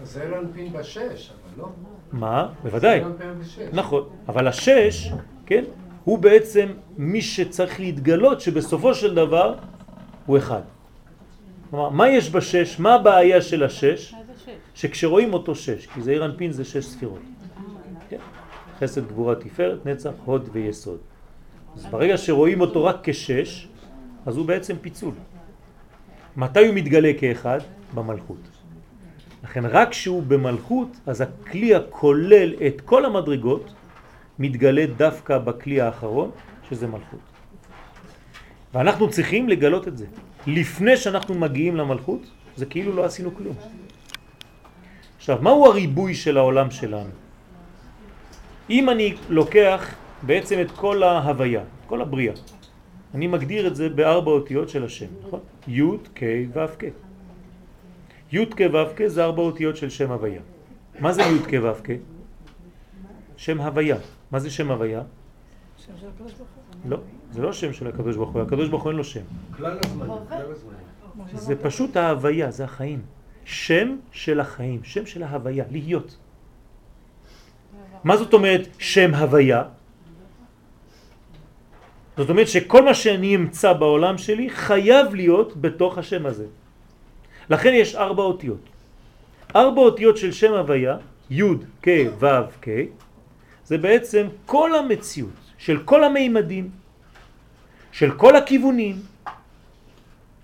B: זה לא אנפין בשש, אבל לא.
A: מה? בוודאי.
B: זה לא אנפין בשש.
A: נכון, אבל השש, כן, הוא בעצם מי שצריך להתגלות שבסופו של דבר הוא אחד. כלומר, מה יש בשש? מה הבעיה של השש? שכשרואים אותו שש, כי זעיר אנפין זה שש ספירות. כן? חסד, גבורה, תפארת, נצח, הוד ויסוד. אז ברגע שרואים אותו רק כשש, אז הוא בעצם פיצול. מתי הוא מתגלה כאחד? במלכות. לכן רק כשהוא במלכות, אז הכלי הכולל את כל המדרגות מתגלה דווקא בכלי האחרון, שזה מלכות. ואנחנו צריכים לגלות את זה. לפני שאנחנו מגיעים למלכות, זה כאילו לא עשינו כלום. עכשיו, מהו הריבוי של העולם שלנו? אם אני לוקח בעצם את כל ההוויה, כל הבריאה, אני מגדיר את זה בארבע אותיות של השם, נכון? י' כ' ו' כ'. י' כ' ו' כ' זה ארבע אותיות של שם הוויה. מה זה י' כ' ו' כ'? שם הוויה. מה זה שם הוויה?
C: שם של הקדוש ברוך הוא.
A: לא, זה לא שם של הקדוש ברוך הוא, הקדוש ברוך הוא אין לו שם.
B: כלל הזמנים.
A: זה פשוט ההוויה, זה החיים. שם של החיים, שם של ההוויה, להיות. מה זאת אומרת שם הוויה? זאת אומרת שכל מה שאני אמצא בעולם שלי חייב להיות בתוך השם הזה. לכן יש ארבע אותיות. ארבע אותיות של שם הוויה, י' כ' ו' כ', זה בעצם כל המציאות של כל המימדים, של כל הכיוונים,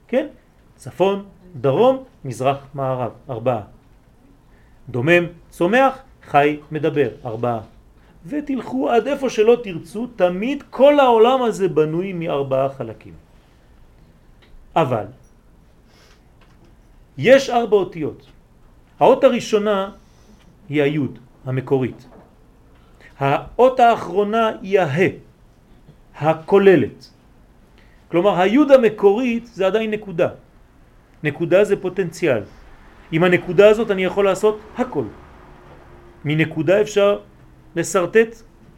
A: כן? צפון, דרום, מזרח, מערב, ארבעה. דומם, צומח, חי, מדבר, ארבעה. ותלכו עד איפה שלא תרצו, תמיד כל העולם הזה בנוי מארבעה חלקים. אבל יש ארבע אותיות. האות הראשונה היא היוד המקורית. האות האחרונה היא הה, הכוללת. כלומר היוד המקורית זה עדיין נקודה. נקודה זה פוטנציאל. עם הנקודה הזאת אני יכול לעשות הכל. מנקודה אפשר לסרטט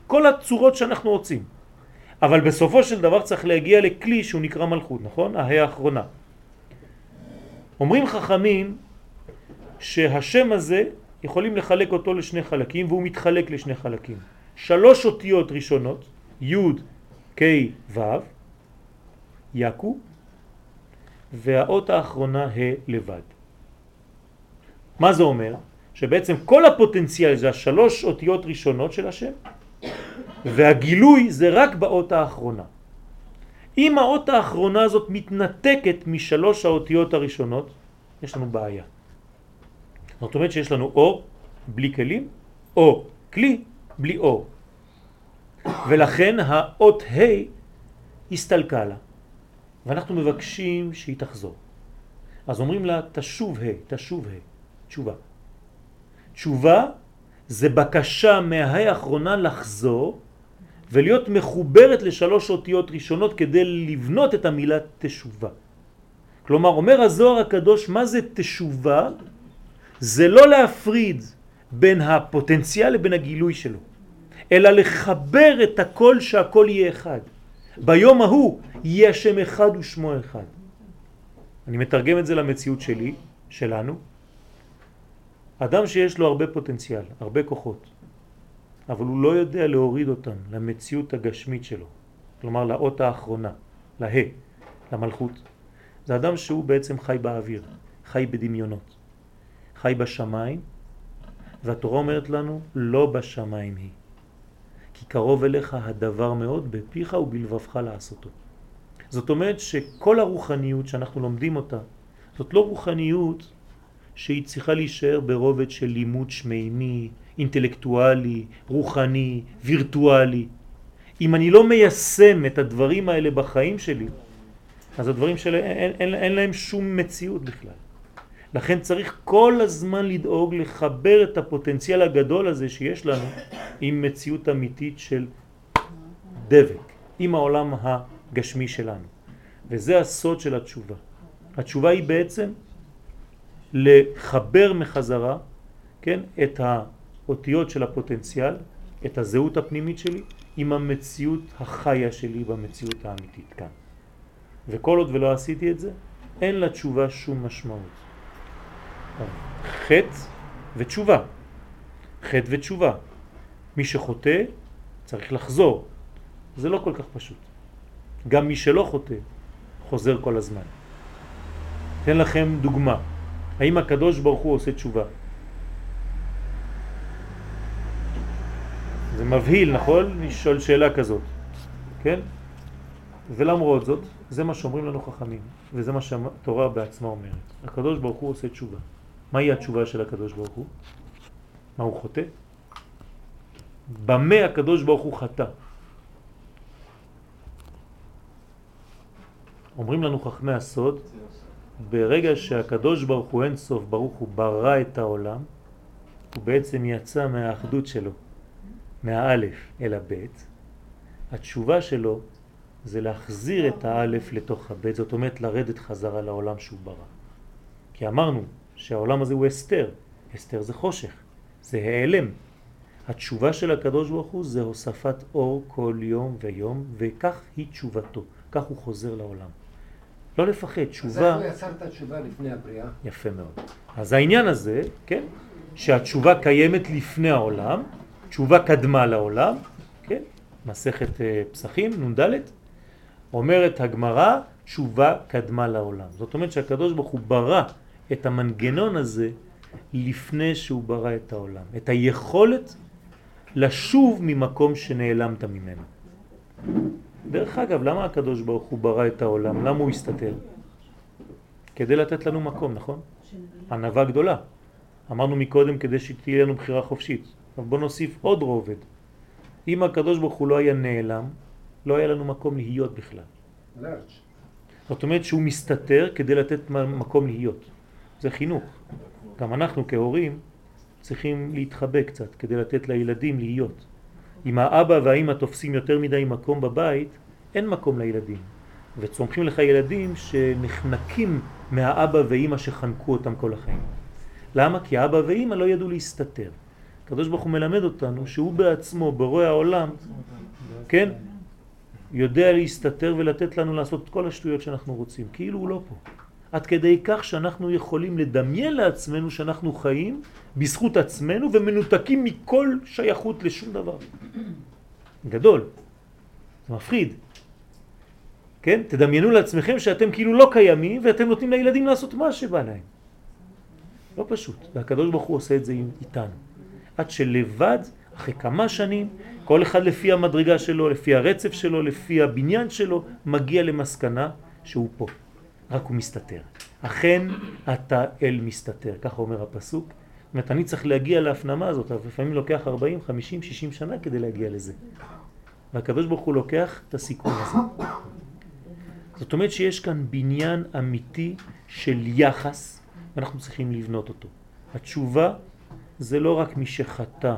A: כל הצורות שאנחנו רוצים. אבל בסופו של דבר צריך להגיע לכלי שהוא נקרא מלכות, נכון? ההא האחרונה. אומרים חכמים שהשם הזה יכולים לחלק אותו לשני חלקים והוא מתחלק לשני חלקים. שלוש אותיות ראשונות, י' כ' ו', יקו, והאות האחרונה ה' לבד. מה זה אומר? שבעצם כל הפוטנציאל זה השלוש אותיות ראשונות של השם, והגילוי זה רק באות האחרונה. אם האות האחרונה הזאת מתנתקת משלוש האותיות הראשונות, יש לנו בעיה. זאת אומרת שיש לנו אור בלי כלים, או כלי בלי אור. ולכן האות ה' הסתלקה לה, ואנחנו מבקשים שהיא תחזור. אז אומרים לה תשוב ה', תשוב ה', תשובה. תשובה זה בקשה מהה' האחרונה לחזור ולהיות מחוברת לשלוש אותיות ראשונות כדי לבנות את המילה תשובה. כלומר, אומר הזוהר הקדוש, מה זה תשובה? זה לא להפריד בין הפוטנציאל לבין הגילוי שלו, אלא לחבר את הכל שהכל יהיה אחד. ביום ההוא יהיה השם אחד ושמו אחד. אני מתרגם את זה למציאות שלי, שלנו. אדם שיש לו הרבה פוטנציאל, הרבה כוחות, אבל הוא לא יודע להוריד אותם למציאות הגשמית שלו, כלומר לאות האחרונה, לה, למלכות. זה אדם שהוא בעצם חי באוויר, חי בדמיונות, חי בשמיים, והתורה אומרת לנו, לא בשמיים היא. כי קרוב אליך הדבר מאוד בפיך ובלבבך לעשותו. זאת אומרת שכל הרוחניות שאנחנו לומדים אותה, זאת לא רוחניות שהיא צריכה להישאר ברובד של לימוד שמימי, אינטלקטואלי, רוחני, וירטואלי. אם אני לא מיישם את הדברים האלה בחיים שלי, אז הדברים שלי אין, אין, אין להם שום מציאות בכלל. לכן צריך כל הזמן לדאוג לחבר את הפוטנציאל הגדול הזה שיש לנו עם מציאות אמיתית של דבק, עם העולם הגשמי שלנו. וזה הסוד של התשובה. התשובה היא בעצם לחבר מחזרה, כן, את האותיות של הפוטנציאל, את הזהות הפנימית שלי, עם המציאות החיה שלי במציאות האמיתית כאן. וכל עוד ולא עשיתי את זה, אין לתשובה שום משמעות. חטא ותשובה. חטא ותשובה. מי שחוטא צריך לחזור. זה לא כל כך פשוט. גם מי שלא חוטא חוזר כל הזמן. אתן לכם דוגמה. האם הקדוש ברוך הוא עושה תשובה? מבהיל, נכון? לשאול שאלה כזאת, כן? ולמרות זאת, זה מה שאומרים לנו חכמים, וזה מה שהתורה בעצמה אומרת. הקדוש ברוך הוא עושה תשובה. מהי התשובה של הקדוש ברוך הוא? מה הוא חוטא? במה הקדוש ברוך הוא חטא? אומרים לנו חכמי הסוד, ברגע שהקדוש ברוך הוא אין סוף ברוך הוא ברא את העולם, הוא בעצם יצא מהאחדות שלו, מהאלף אל הבית. התשובה שלו זה להחזיר את האלף לתוך הבית, זאת אומרת לרדת חזרה לעולם שהוא ברא. כי אמרנו שהעולם הזה הוא אסתר, אסתר זה חושך, זה העלם. התשובה של הקדוש ברוך הוא זה הוספת אור כל יום ויום, וכך היא תשובתו, כך הוא חוזר לעולם. לא לפחד, תשובה...
B: אז איך הוא יצר את התשובה לפני הבריאה?
A: יפה מאוד. אז העניין הזה, כן, שהתשובה קיימת לפני העולם, תשובה קדמה לעולם, כן, מסכת אה, פסחים, נ"ד, אומרת הגמרא, תשובה קדמה לעולם. זאת אומרת שהקדוש ברוך הוא ברא את המנגנון הזה לפני שהוא ברא את העולם. את היכולת לשוב ממקום שנעלמת ממנו. דרך אגב, למה הקדוש ברוך הוא ברא את העולם? למה הוא הסתתר? כדי לתת לנו מקום, נכון? ענבה גדולה. אמרנו מקודם כדי שתהיה לנו בחירה חופשית. אבל בוא נוסיף עוד רובד. אם הקדוש ברוך הוא לא היה נעלם, לא היה לנו מקום להיות בכלל. זאת אומרת שהוא מסתתר כדי לתת מקום להיות. זה חינוך. גם אנחנו כהורים צריכים להתחבא קצת כדי לתת לילדים להיות. אם האבא והאמא תופסים יותר מדי מקום בבית, אין מקום לילדים. וצומחים לך ילדים שנחנקים מהאבא ואמא שחנקו אותם כל החיים. למה? כי האבא ואמא לא ידעו להסתתר. הקדוש ברוך הוא מלמד אותנו שהוא בעצמו, ברואי העולם, כן, יודע להסתתר ולתת לנו לעשות את כל השטויות שאנחנו רוצים, כאילו הוא לא פה. עד כדי כך שאנחנו יכולים לדמיין לעצמנו שאנחנו חיים בזכות עצמנו ומנותקים מכל שייכות לשום דבר. גדול. זה מפחיד. כן? תדמיינו לעצמכם שאתם כאילו לא קיימים ואתם נותנים לילדים לעשות מה שבא להם. לא פשוט. והקדוש ברוך הוא עושה את זה איתנו. עד שלבד, אחרי כמה שנים, כל אחד לפי המדרגה שלו, לפי הרצף שלו, לפי הבניין שלו, מגיע למסקנה שהוא פה. רק הוא מסתתר. אכן אתה אל מסתתר, ככה אומר הפסוק. זאת אומרת, אני צריך להגיע להפנמה הזאת, אבל לפעמים לוקח 40, 50, 60 שנה כדי להגיע לזה. והקדוש ברוך הוא לוקח את הסיכון הזה. זאת אומרת שיש כאן בניין אמיתי של יחס, ואנחנו צריכים לבנות אותו. התשובה זה לא רק מי שחטא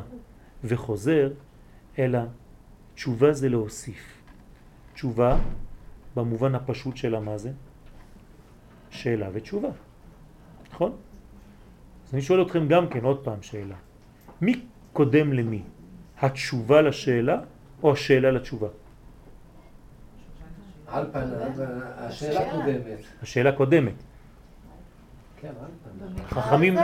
A: וחוזר, אלא תשובה זה להוסיף. תשובה, במובן הפשוט שלה מה זה? שאלה ותשובה, נכון? אז אני שואל אתכם גם כן עוד פעם שאלה. מי קודם למי? התשובה לשאלה או השאלה לתשובה?
B: על פניו, השאלה קודמת.
A: השאלה קודמת. חכמים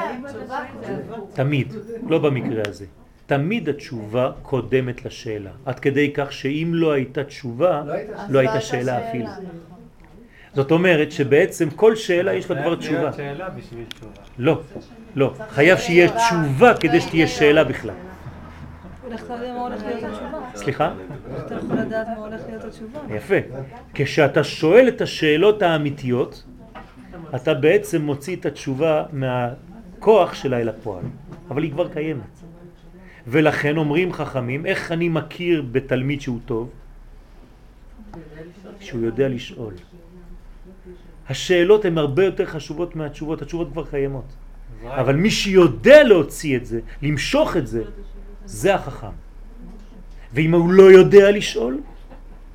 A: תמיד, לא במקרה הזה. תמיד התשובה קודמת לשאלה. עד כדי כך שאם לא הייתה תשובה,
B: לא הייתה
A: לא שאלה אפילו. זאת אומרת שבעצם כל שאלה יש לה כבר תשובה. לא, לא. חייב שיהיה תשובה כדי שתהיה שאלה בכלל. סליחה?
C: אתה יכול לדעת מה הולך להיות התשובה?
A: יפה. כשאתה שואל את השאלות האמיתיות, אתה בעצם מוציא את התשובה מהכוח שלה אל הפועל. אבל היא כבר קיימת. ולכן אומרים חכמים, איך אני מכיר בתלמיד שהוא טוב? שהוא יודע לשאול. השאלות הן הרבה יותר חשובות מהתשובות, התשובות כבר קיימות. אבל מי שיודע להוציא את זה, למשוך את זה, זה החכם. ואם הוא לא יודע לשאול,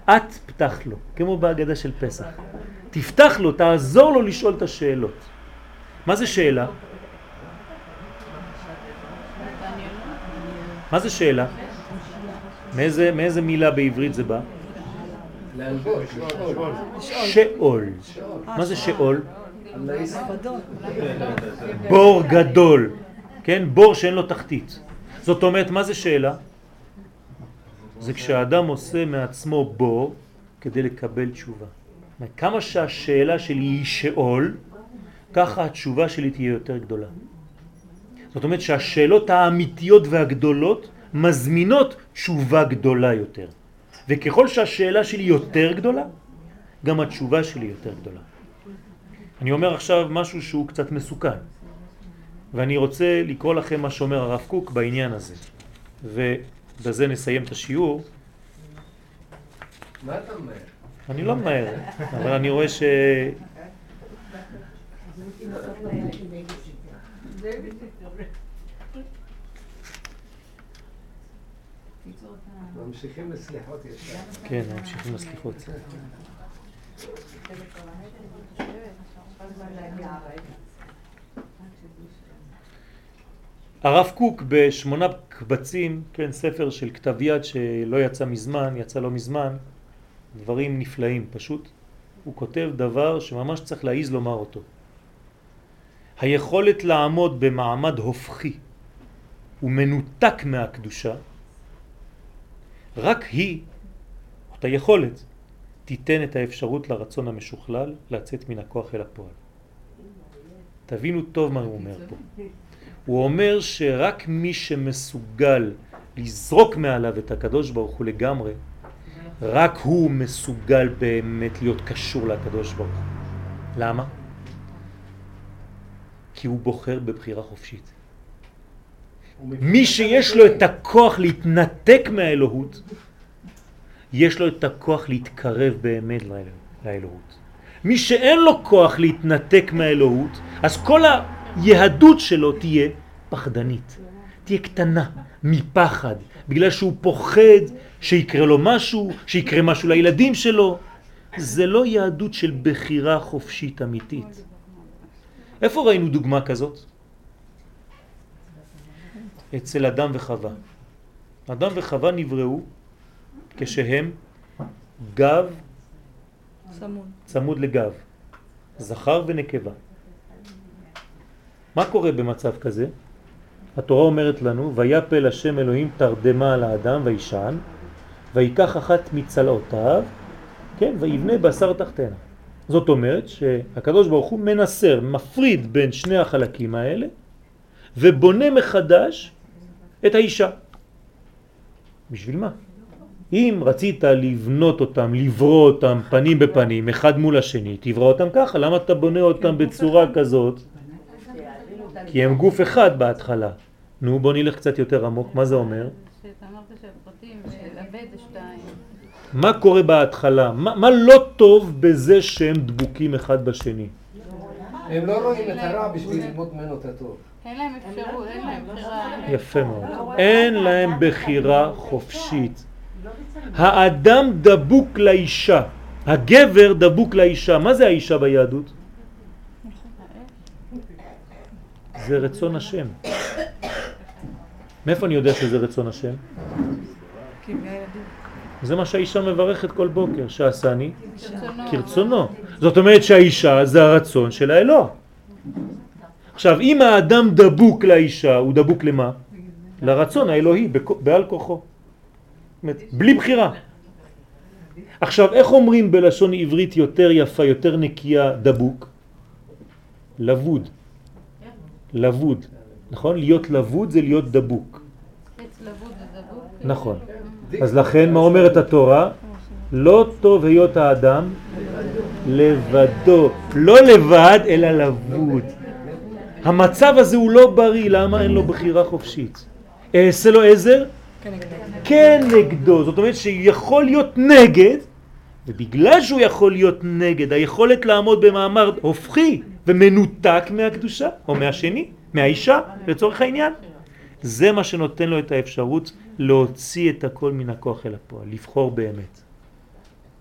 A: את פתח לו, כמו בהגדה של פסח. תפתח לו, תעזור לו לשאול את השאלות. מה זה שאלה? מה זה שאלה? מאיזה, מאיזה מילה בעברית זה בא? שאול. מה זה שאול? בור גדול, כן? בור שאין לו תחתית. זאת אומרת, מה זה שאלה? זה כשאדם עושה מעצמו בור כדי לקבל תשובה. כמה שהשאלה שלי היא שאול, ככה התשובה שלי תהיה יותר גדולה. זאת אומרת שהשאלות האמיתיות והגדולות מזמינות תשובה גדולה יותר. וככל שהשאלה שלי יותר גדולה, גם התשובה שלי יותר גדולה. אני אומר עכשיו משהו שהוא קצת מסוכן, ואני רוצה לקרוא לכם מה שאומר הרב קוק בעניין הזה, ובזה נסיים את השיעור.
B: מה אתה אומר?
A: אני לא ממהר, אבל אני רואה ש...
B: ממשיכים לסליחות ישר.
A: כן, ממשיכים לסליחות. הרב קוק בשמונה קבצים, כן, ספר של כתב יד שלא יצא מזמן, יצא לא מזמן, דברים נפלאים פשוט. הוא כותב דבר שממש צריך להעיז לומר אותו. היכולת לעמוד במעמד הופכי ומנותק מהקדושה, רק היא, אותה יכולת, תיתן את האפשרות לרצון המשוכלל לצאת מן הכוח אל הפועל. תבינו טוב מה הוא אומר פה. הוא אומר שרק מי שמסוגל לזרוק מעליו את הקדוש ברוך הוא לגמרי, רק הוא מסוגל באמת להיות קשור לקדוש ברוך הוא. למה? כי הוא בוחר בבחירה חופשית. מי שיש לו את הכוח להתנתק מהאלוהות, יש לו את הכוח להתקרב באמת לאל- לאלוהות. מי שאין לו כוח להתנתק מהאלוהות, אז כל היהדות שלו תהיה פחדנית, תהיה קטנה, מפחד, בגלל שהוא פוחד שיקרה לו משהו, שיקרה משהו לילדים שלו. זה לא יהדות של בחירה חופשית אמיתית. איפה ראינו דוגמה כזאת? אצל אדם וחווה. אדם וחווה נבראו כשהם גב
C: סמון.
A: צמוד לגב, זכר ונקבה. מה קורה במצב כזה? התורה אומרת לנו, ויפל השם אלוהים תרדמה על האדם וישן, ויקח אחת מצלעותיו, כן, ויבנה בשר תחתנה. זאת אומרת שהקדוש ברוך הוא מנסר, מפריד בין שני החלקים האלה, ובונה מחדש את האישה. בשביל מה? אם רצית לבנות אותם, לברוא אותם פנים בפנים, אחד מול השני, תברא אותם ככה, למה אתה בונה אותם בצורה כזאת? כי הם גוף אחד בהתחלה. נו, בוא נלך קצת יותר עמוק, מה זה אומר?
E: שתיים.
A: מה קורה בהתחלה? מה, מה לא טוב בזה שהם דבוקים אחד בשני?
B: הם לא רואים את הרע בשביל ללמוד ממנו את הטוב.
E: אין להם אפשרות, אין להם בחירה.
A: יפה מאוד. אין להם בחירה חופשית. האדם דבוק לאישה, הגבר דבוק לאישה. מה זה האישה ביהדות? זה רצון השם. מאיפה אני יודע שזה רצון השם? זה מה שהאישה מברכת כל בוקר, שעשני
E: כרצונו.
A: כרצונו. זאת אומרת שהאישה זה הרצון של האלוה. עכשיו, אם האדם דבוק לאישה, הוא דבוק למה? לרצון האלוהי, בעל כוחו. בלי בחירה. עכשיו, איך אומרים בלשון עברית יותר יפה, יותר נקייה, דבוק? לבוד. לבוד. נכון? להיות לבוד זה להיות דבוק. נכון. אז לכן, מה אומרת התורה? לא טוב היות האדם לבדו. לא לבד, אלא לבוד. המצב הזה הוא לא בריא, למה אין לו בחירה חופשית? אעשה לו עזר? כן נגדו. זאת אומרת שיכול להיות נגד, ובגלל שהוא יכול להיות נגד, היכולת לעמוד במאמר הופכי ומנותק מהקדושה, או מהשני, מהאישה, לצורך העניין, זה מה שנותן לו את האפשרות להוציא את הכל מן הכוח אל הפועל, לבחור באמת.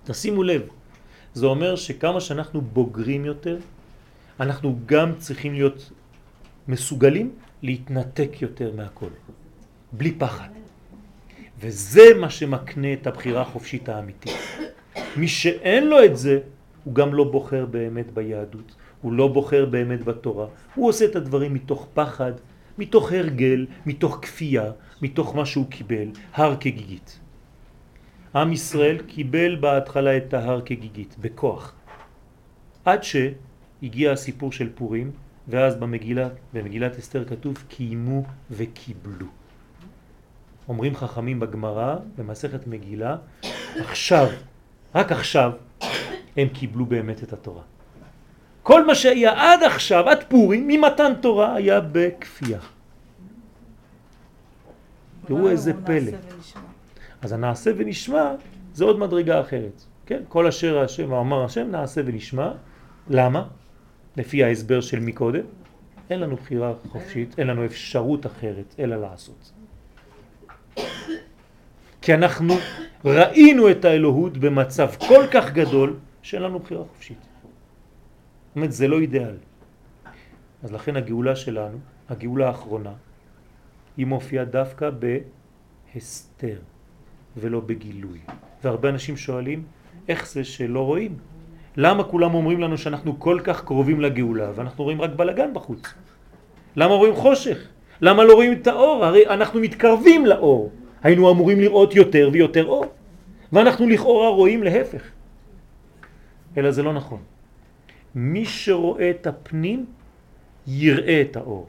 A: תשימו לב, זה אומר שכמה שאנחנו בוגרים יותר, אנחנו גם צריכים להיות מסוגלים להתנתק יותר מהכל, בלי פחד. וזה מה שמקנה את הבחירה החופשית האמיתית. מי שאין לו את זה, הוא גם לא בוחר באמת ביהדות, הוא לא בוחר באמת בתורה, הוא עושה את הדברים מתוך פחד, מתוך הרגל, מתוך כפייה, מתוך מה שהוא קיבל, הר כגיגית. עם ישראל קיבל בהתחלה את ההר כגיגית, בכוח. עד שהגיע הסיפור של פורים, ואז במגילה, במגילת אסתר כתוב קיימו וקיבלו. אומרים חכמים בגמרא, במסכת מגילה, עכשיו, רק עכשיו, הם קיבלו באמת את התורה. כל מה שהיה עד עכשיו, עד פורים, ממתן תורה, היה בכפייה. תראו איזה פלא. אז הנעשה ונשמע זה עוד מדרגה אחרת. כן? כל אשר השם אמר השם נעשה ונשמע. למה? לפי ההסבר של מקודם. אין לנו בחירה חופשית, אין לנו אפשרות אחרת אלא לעשות. כי אנחנו ראינו את האלוהות במצב כל כך גדול שאין לנו בחירה חופשית. זאת אומרת, זה לא אידיאל. אז לכן הגאולה שלנו, הגאולה האחרונה, היא מופיעה דווקא בהסתר ולא בגילוי. והרבה אנשים שואלים, איך זה שלא רואים? למה כולם אומרים לנו שאנחנו כל כך קרובים לגאולה ואנחנו רואים רק בלגן בחוץ? למה רואים חושך? למה לא רואים את האור? הרי אנחנו מתקרבים לאור. היינו אמורים לראות יותר ויותר אור. ואנחנו לכאורה רואים להפך. אלא זה לא נכון. מי שרואה את הפנים יראה את האור.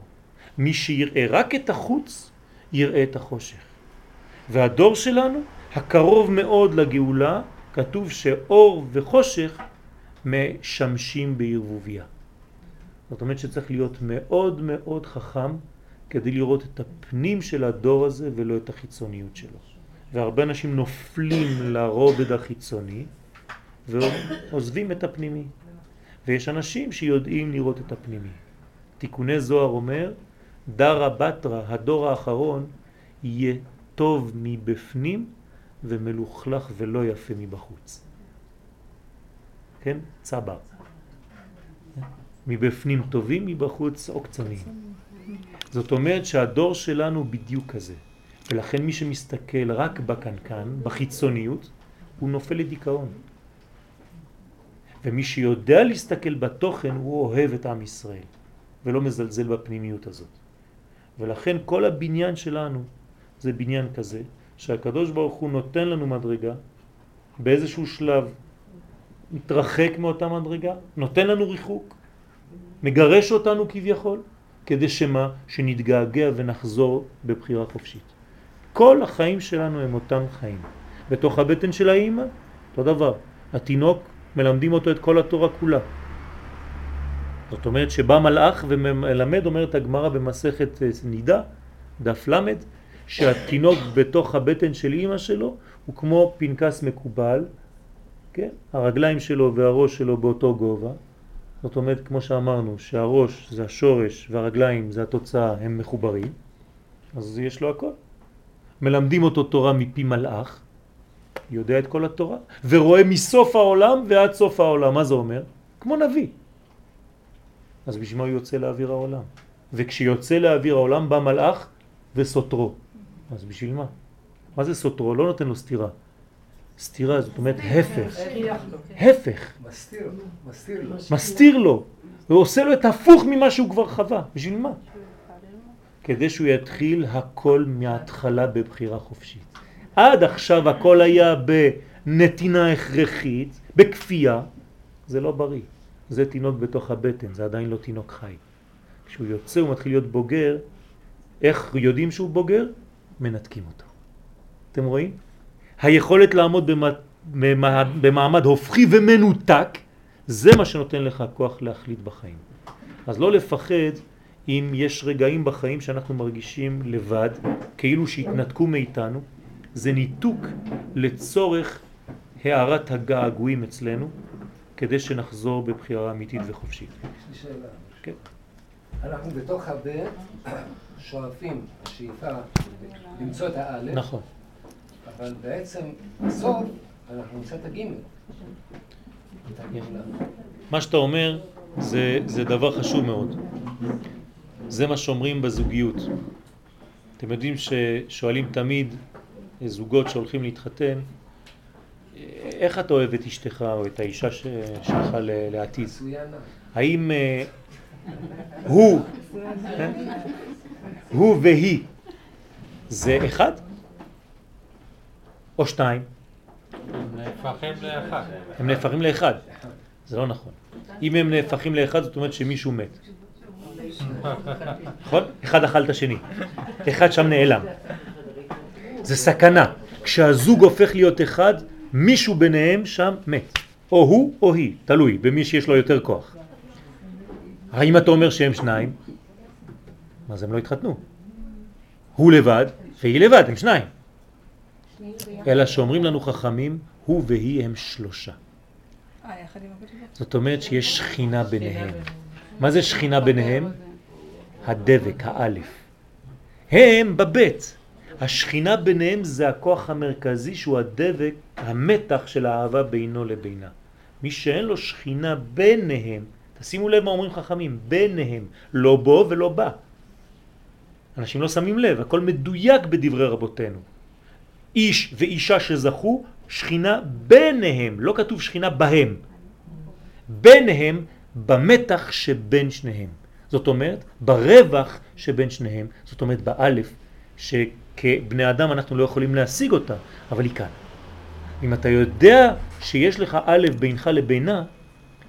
A: מי שיראה רק את החוץ יראה את החושך. והדור שלנו, הקרוב מאוד לגאולה, כתוב שאור וחושך משמשים בערבוביה. זאת אומרת שצריך להיות מאוד מאוד חכם כדי לראות את הפנים של הדור הזה ולא את החיצוניות שלו. והרבה אנשים נופלים לרובד החיצוני ועוזבים את הפנימי. ויש אנשים שיודעים לראות את הפנימי. תיקוני זוהר אומר, דרה בתרה, הדור האחרון, יהיה טוב מבפנים ומלוכלך ולא יפה מבחוץ. כן? צבר. מבפנים טובים, מבחוץ עוקצניים. זאת אומרת שהדור שלנו בדיוק כזה. ולכן מי שמסתכל רק בקנקן, בחיצוניות, הוא נופל לדיכאון. ומי שיודע להסתכל בתוכן, הוא אוהב את עם ישראל, ולא מזלזל בפנימיות הזאת. ולכן כל הבניין שלנו זה בניין כזה, שהקדוש ברוך הוא נותן לנו מדרגה, באיזשהו שלב מתרחק מאותה מדרגה, נותן לנו ריחוק, מגרש אותנו כביכול, כדי שמה? שנתגעגע ונחזור בבחירה חופשית. כל החיים שלנו הם אותם חיים. בתוך הבטן של האימא, אותו דבר. התינוק, מלמדים אותו את כל התורה כולה. זאת אומרת שבא מלאך ומלמד, אומרת הגמרא במסכת נידה, דף למד, שהתינוק בתוך הבטן של אימא שלו הוא כמו פנקס מקובל, כן? הרגליים שלו והראש שלו באותו גובה, זאת אומרת, כמו שאמרנו, שהראש זה השורש והרגליים זה התוצאה, הם מחוברים, אז יש לו הכל. מלמדים אותו תורה מפי מלאך, יודע את כל התורה, ורואה מסוף העולם ועד סוף העולם. מה זה אומר? כמו נביא. אז בשביל מה הוא יוצא לאוויר העולם? וכשיוצא לאוויר העולם בא מלאך וסותרו. אז בשביל מה? מה זה סותרו? לא נותן לו סתירה. סתירה זאת אומרת הפך. הפך.
B: מסתיר, לו.
A: מסתיר לו. ועושה לו את ההפוך ממה שהוא כבר חווה. בשביל מה? כדי שהוא יתחיל הכל מההתחלה בבחירה חופשית. עד עכשיו הכל היה בנתינה הכרחית, בכפייה, זה לא בריא. זה תינוק בתוך הבטן, זה עדיין לא תינוק חי. כשהוא יוצא הוא מתחיל להיות בוגר, איך יודעים שהוא בוגר? מנתקים אותו. אתם רואים? היכולת לעמוד במעמד, במעמד הופכי ומנותק, זה מה שנותן לך כוח להחליט בחיים. אז לא לפחד אם יש רגעים בחיים שאנחנו מרגישים לבד, כאילו שהתנתקו מאיתנו, זה ניתוק לצורך הערת הגעגועים אצלנו, כדי שנחזור בבחירה אמיתית וחופשית.
B: יש לי שאלה.
A: כן.
B: אנחנו בתוך הבית שואפים, השאיפה, למצוא את האלף,
A: נכון.
B: אבל בעצם בסוף אנחנו נמצא את הגימל.
A: מה שאתה אומר זה, זה דבר חשוב מאוד. זה מה שאומרים בזוגיות. אתם יודעים ששואלים תמיד זוגות שהולכים להתחתן, איך אתה אוהב את אשתך או את האישה ש- שלך לעתיד? האם אה, הוא, כן? הוא והיא זה אחד או שתיים?
F: נהפכים לאחד.
A: הם נהפכים לאחד. זה לא נכון. אם הם נהפכים לאחד זאת אומרת שמישהו מת. נכון? אחד אכל את השני. אחד שם נעלם. זה סכנה. כשהזוג הופך להיות אחד, מישהו ביניהם שם מת. או הוא או היא, תלוי במי שיש לו יותר כוח. האם אתה אומר שהם שניים? אז הם לא התחתנו. הוא לבד והיא לבד, הם שניים. אלא שאומרים לנו חכמים, הוא והיא הם שלושה.
C: אה.
A: זאת אומרת שיש שכינה ביניהם. מה זה שכינה ביניהם? הדבק, האלף. הם בבית. השכינה ביניהם זה הכוח המרכזי שהוא הדבק, המתח של האהבה בינו לבינה. מי שאין לו שכינה ביניהם, תשימו לב מה אומרים חכמים, ביניהם, לא בו ולא בה. אנשים לא שמים לב, הכל מדויק בדברי רבותינו. איש ואישה שזכו, שכינה ביניהם, לא כתוב שכינה בהם. ביניהם במתח שבין שניהם. זאת אומרת, ברווח שבין שניהם, זאת אומרת באלף, שכבני אדם אנחנו לא יכולים להשיג אותה, אבל היא כאן. אם אתה יודע שיש לך א' בינך לבינה,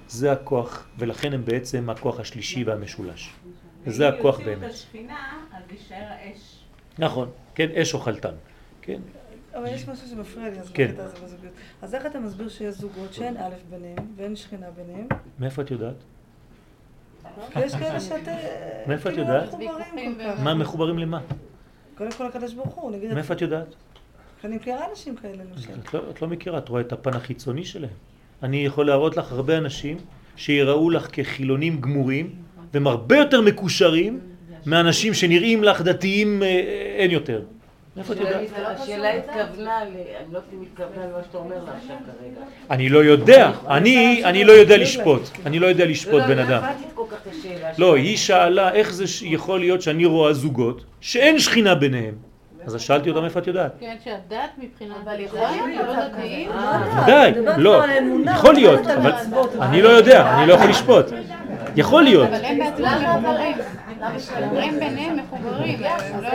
A: זה הכוח, ולכן הם בעצם הכוח השלישי והמשולש. וזה הכוח באמת.
G: יוציאו את השכינה, אז יישאר האש.
A: נכון, כן, אש אוכלתן. כן,
C: אבל יש משהו שמפריע לי, אז
A: כן.
C: בקטע הזה בזוגיות. אז איך אתה מסביר שיש זוגות שאין א' ביניהם ואין שכינה ביניהם?
A: מאיפה את יודעת?
C: כי יש כאלה שאתה...
A: מאיפה את
C: כאילו,
A: יודעת?
C: לא.
A: מה מחוברים למה?
C: קודם כל הקדוש ברוך הוא, נגיד,
A: מאיפה את יודעת?
C: אני מכירה אנשים כאלה למשל.
A: את לא, את לא מכירה, את רואה את הפן החיצוני שלהם. אני יכול להראות לך הרבה אנשים שיראו לך כחילונים גמורים, והם הרבה יותר מקושרים מאנשים שנראים לך דתיים אה, אין יותר. מאיפה את יודעת?
H: השאלה התכוונה, אני לא יודעת אם התכוונה למה שאתה אומר לה עכשיו כרגע.
A: אני לא יודע, אני, אני לא יודע לשפוט, אני לא יודע לשפוט בן
H: לא
A: אדם.
H: הבנתי כל כך את השאלה.
A: לא. היא שאלה איך זה יכול להיות שאני רואה זוגות שאין שכינה ביניהם. אז שאלתי אותה מאיפה את יודעת.
E: כן, שהדת מבחינת
H: אבל יכול להיות
E: לא דתיים.
H: אה.
A: ודאי, לא, יכול
C: לא
A: להיות, אבל. אני לא יודע, אני לא יכול לשפוט. יכול להיות.
E: אבל הם בעצמם מחוברים. הם ביניהם מחוברים, לא.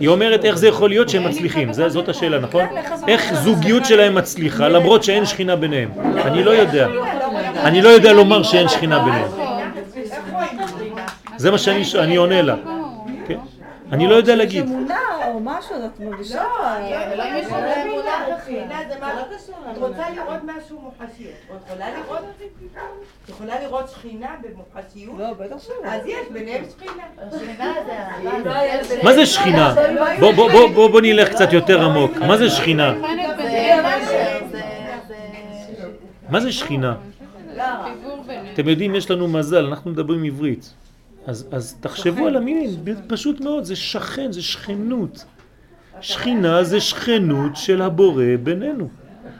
A: היא אומרת איך זה יכול להיות שהם מצליחים, זה- זאת השאלה, נכון? איך זוגיות שלהם מצליחה למרות שאין שכינה ביניהם. אני לא יודע. אני לא יודע לומר שאין שכינה ביניהם. זה מה שאני אני עונה לה. כן. אני לא יודע
C: יש
A: להגיד.
C: או משהו, אז את מרגישה...
D: לא,
E: אלוהים יש לו
D: אבל
E: אמונה.
D: אמונה וחינא זה מה? את רוצה לראות משהו מוחשי. את יכולה לראות את זה פתאום? את יכולה לראות שכינה במוחשיות?
C: לא, בטח שלא.
D: אז יש ביניהם שכינה.
A: מה זה שכינה? בוא, נלך קצת יותר עמוק. מה זה שכינה? מה זה שכינה? אתם יודעים, יש לנו מזל, אנחנו מדברים עברית. אז, אז תחשבו על המילים, פשוט מאוד, זה שכן, זה שכנות. שכינה זה שכנות של הבורא בינינו.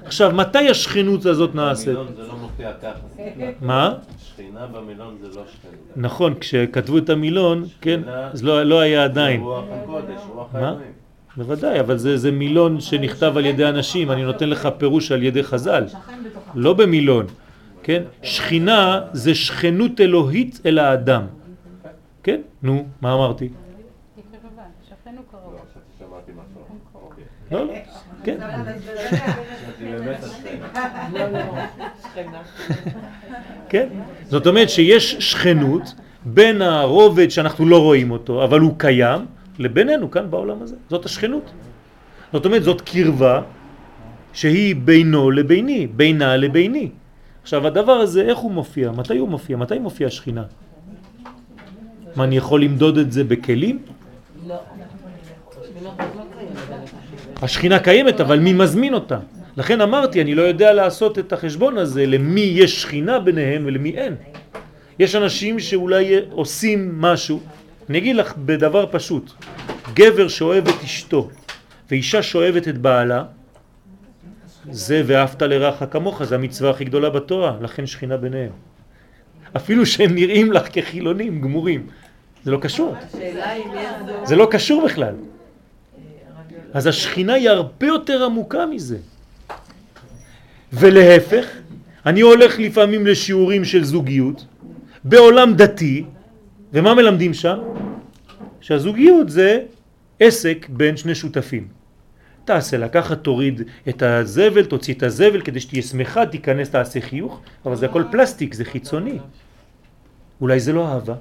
A: עכשיו, מתי השכנות הזאת נעשית?
F: במילון זה לא מופיע ככה.
A: מה?
F: שכינה במילון זה לא שכינה.
A: נכון, כשכתבו את המילון, כן, אז לא, לא היה עדיין.
F: רוח הקודש, רוח
A: מה?
F: האלוהים.
A: בוודאי, אבל זה, זה מילון שנכתב על ידי אנשים, אני נותן לך פירוש על ידי חז"ל, לא במילון. כן? שכינה זה שכנות אלוהית אל האדם. כן? נו, מה אמרתי?
F: שמעתי משהו.
A: לא, לא, כן. כן? זאת אומרת שיש שכנות בין הרובד שאנחנו לא רואים אותו, אבל הוא קיים, לבינינו כאן בעולם הזה. זאת השכנות. זאת אומרת, זאת קרבה שהיא בינו לביני, בינה לביני. עכשיו, הדבר הזה, איך הוא מופיע? מתי הוא מופיע? מתי מופיע השכינה? מה, אני יכול למדוד את זה בכלים?
H: לא.
A: השכינה קיימת, אבל מי מזמין אותה? לכן אמרתי, אני לא יודע לעשות את החשבון הזה, למי יש שכינה ביניהם ולמי אין. יש אנשים שאולי עושים משהו, אני אגיד לך בדבר פשוט, גבר שאוהב את אשתו ואישה שאוהבת את בעלה, זה ואהבת לרעך כמוך, זה המצווה הכי גדולה בתורה, לכן שכינה ביניהם. אפילו שהם נראים לך כחילונים גמורים, זה לא קשור. זה לא קשור בכלל. אז השכינה היא הרבה יותר עמוקה מזה. ולהפך, אני הולך לפעמים לשיעורים של זוגיות, בעולם דתי, ומה מלמדים שם? שהזוגיות זה עסק בין שני שותפים. תעשה לקחת, תוריד את הזבל, תוציא את הזבל כדי שתהיה שמחה, תיכנס, תעשה חיוך, אבל זה הכל פלסטיק, זה חיצוני. אולי זה לא אהבה.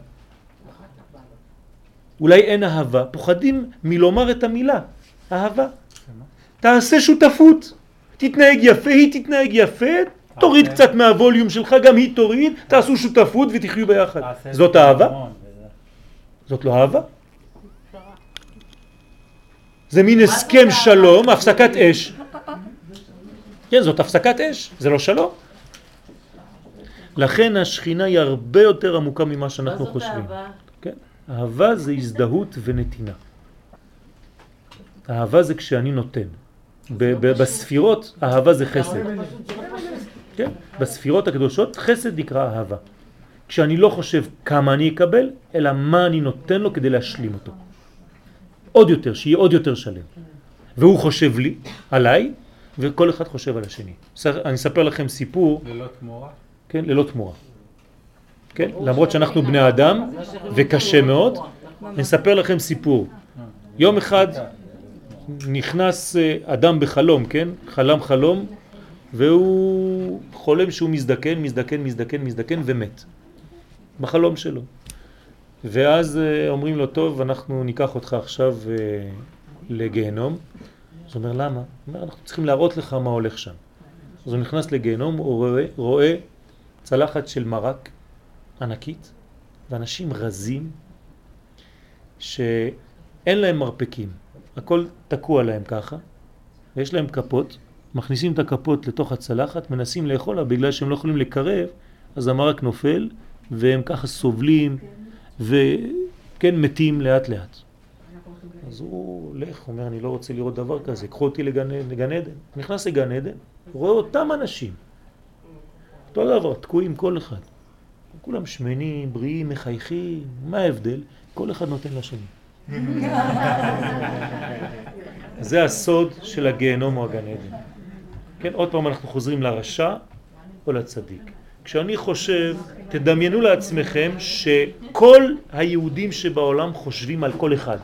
A: אולי אין אהבה, פוחדים מלומר את המילה, אהבה. תעשה שותפות, תתנהג יפה, היא תתנהג יפה, תוריד קצת מהווליום שלך, גם היא תוריד, תעשו שותפות ותחיו ביחד. זאת אהבה? זאת לא אהבה? זה מין הסכם שלום, הפסקת אש. כן, זאת הפסקת אש, זה לא שלום. לכן השכינה היא הרבה יותר עמוקה ממה שאנחנו
H: מה זאת
A: חושבים.
H: אהבה?
A: כן. אהבה זה הזדהות ונתינה. אהבה זה כשאני נותן. ב- ב- בספירות אהבה זה חסד. כן, בספירות הקדושות חסד נקרא אהבה. כשאני לא חושב כמה אני אקבל, אלא מה אני נותן לו כדי להשלים אותו. עוד יותר, שיהיה עוד יותר שלם. והוא חושב לי, עליי, וכל אחד חושב על השני. אני אספר לכם סיפור,
F: ללא תמורה?
A: כן, ללא תמורה. כן, למרות שאנחנו בני אדם, וקשה מאוד, אני אספר לכם סיפור. יום אחד נכנס אה, אדם בחלום, כן? חלם חלום, והוא חולם שהוא מזדקן, מזדקן, מזדקן, מזדקן ומת. בחלום שלו. ואז אה, אומרים לו, טוב, אנחנו ניקח אותך עכשיו אה, לגיהנום. אז הוא אומר, למה? הוא אומר, אנחנו צריכים להראות לך מה הולך שם. אז הוא נכנס לגיהנום, הוא רואה, רואה צלחת של מרק ענקית, ואנשים רזים שאין להם מרפקים. הכל תקוע להם ככה, ויש להם כפות, מכניסים את הכפות לתוך הצלחת, מנסים לאכול, אבל בגלל שהם לא יכולים לקרב, אז המרק נופל, והם ככה סובלים, וכן מתים לאט לאט. אז הוא הולך, הוא אומר, אני לא רוצה לראות דבר כזה, קחו אותי לגן, לגן עדן. נכנס לגן עדן, רואה אותם אנשים. אותו דבר, תקועים כל אחד. כולם שמנים, בריאים, מחייכים, מה ההבדל? כל אחד נותן לשני. זה הסוד של הגיהנום או הגן עדן. כן, עוד פעם אנחנו חוזרים לרשע או לצדיק. כשאני חושב, תדמיינו לעצמכם שכל היהודים שבעולם חושבים על כל אחד.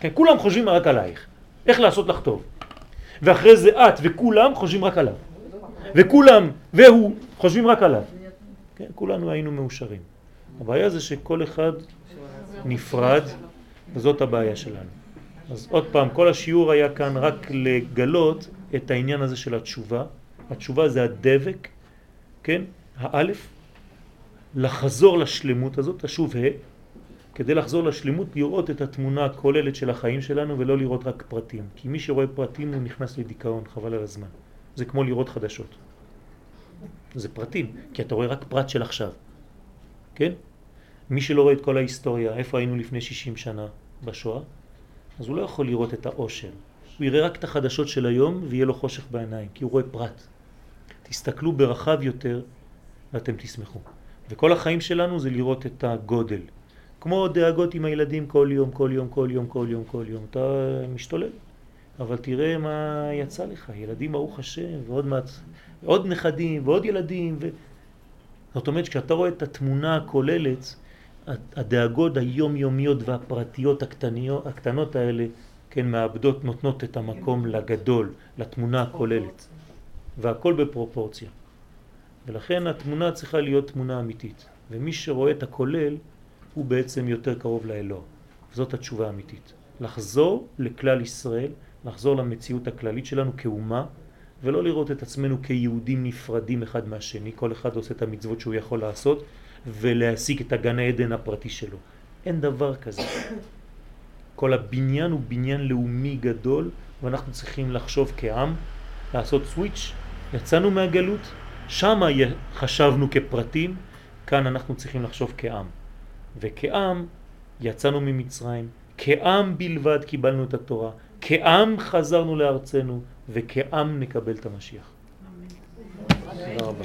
A: כן, כולם חושבים רק עלייך. איך לעשות לך טוב. ואחרי זה את וכולם חושבים רק עליו. וכולם והוא חושבים רק עליו. כן, כולנו היינו מאושרים. הבעיה זה שכל אחד נפרד, וזאת הבעיה שלנו. אז עוד פעם, כל השיעור היה כאן רק לגלות את העניין הזה של התשובה. התשובה זה הדבק, כן, האלף, לחזור לשלמות הזאת, תשוב ה', כדי לחזור לשלמות, לראות את התמונה הכוללת של החיים שלנו ולא לראות רק פרטים. כי מי שרואה פרטים הוא נכנס לדיכאון, חבל על הזמן. זה כמו לראות חדשות. זה פרטים, כי אתה רואה רק פרט של עכשיו, כן? מי שלא רואה את כל ההיסטוריה, איפה היינו לפני 60 שנה בשואה, אז הוא לא יכול לראות את האושר. הוא יראה רק את החדשות של היום ויהיה לו חושך בעיניים, כי הוא רואה פרט. תסתכלו ברחב יותר ואתם תשמחו. וכל החיים שלנו זה לראות את הגודל. כמו דאגות עם הילדים כל יום, כל יום, כל יום, כל יום, כל יום. אתה משתולל. אבל תראה מה יצא לך, ילדים ברוך השם, ועוד מעט, עוד נכדים ועוד ילדים. ו... זאת אומרת, כשאתה רואה את התמונה הכוללת, הדאגות היומיומיות והפרטיות הקטניות, הקטנות האלה, כן, מאבדות, נותנות את המקום לגדול, לתמונה הכוללת. והכל בפרופורציה. ולכן התמונה צריכה להיות תמונה אמיתית. ומי שרואה את הכולל, הוא בעצם יותר קרוב לאלוה. זאת התשובה האמיתית. לחזור לכלל ישראל, לחזור למציאות הכללית שלנו כאומה, ולא לראות את עצמנו כיהודים נפרדים אחד מהשני, כל אחד עושה את המצוות שהוא יכול לעשות, ולהשיג את הגן העדן הפרטי שלו. אין דבר כזה. כל הבניין הוא בניין לאומי גדול, ואנחנו צריכים לחשוב כעם, לעשות סוויץ', יצאנו מהגלות, שם חשבנו כפרטים, כאן אנחנו צריכים לחשוב כעם. וכעם יצאנו ממצרים, כעם בלבד קיבלנו את התורה, כעם חזרנו לארצנו, וכעם נקבל את המשיח. תודה רבה.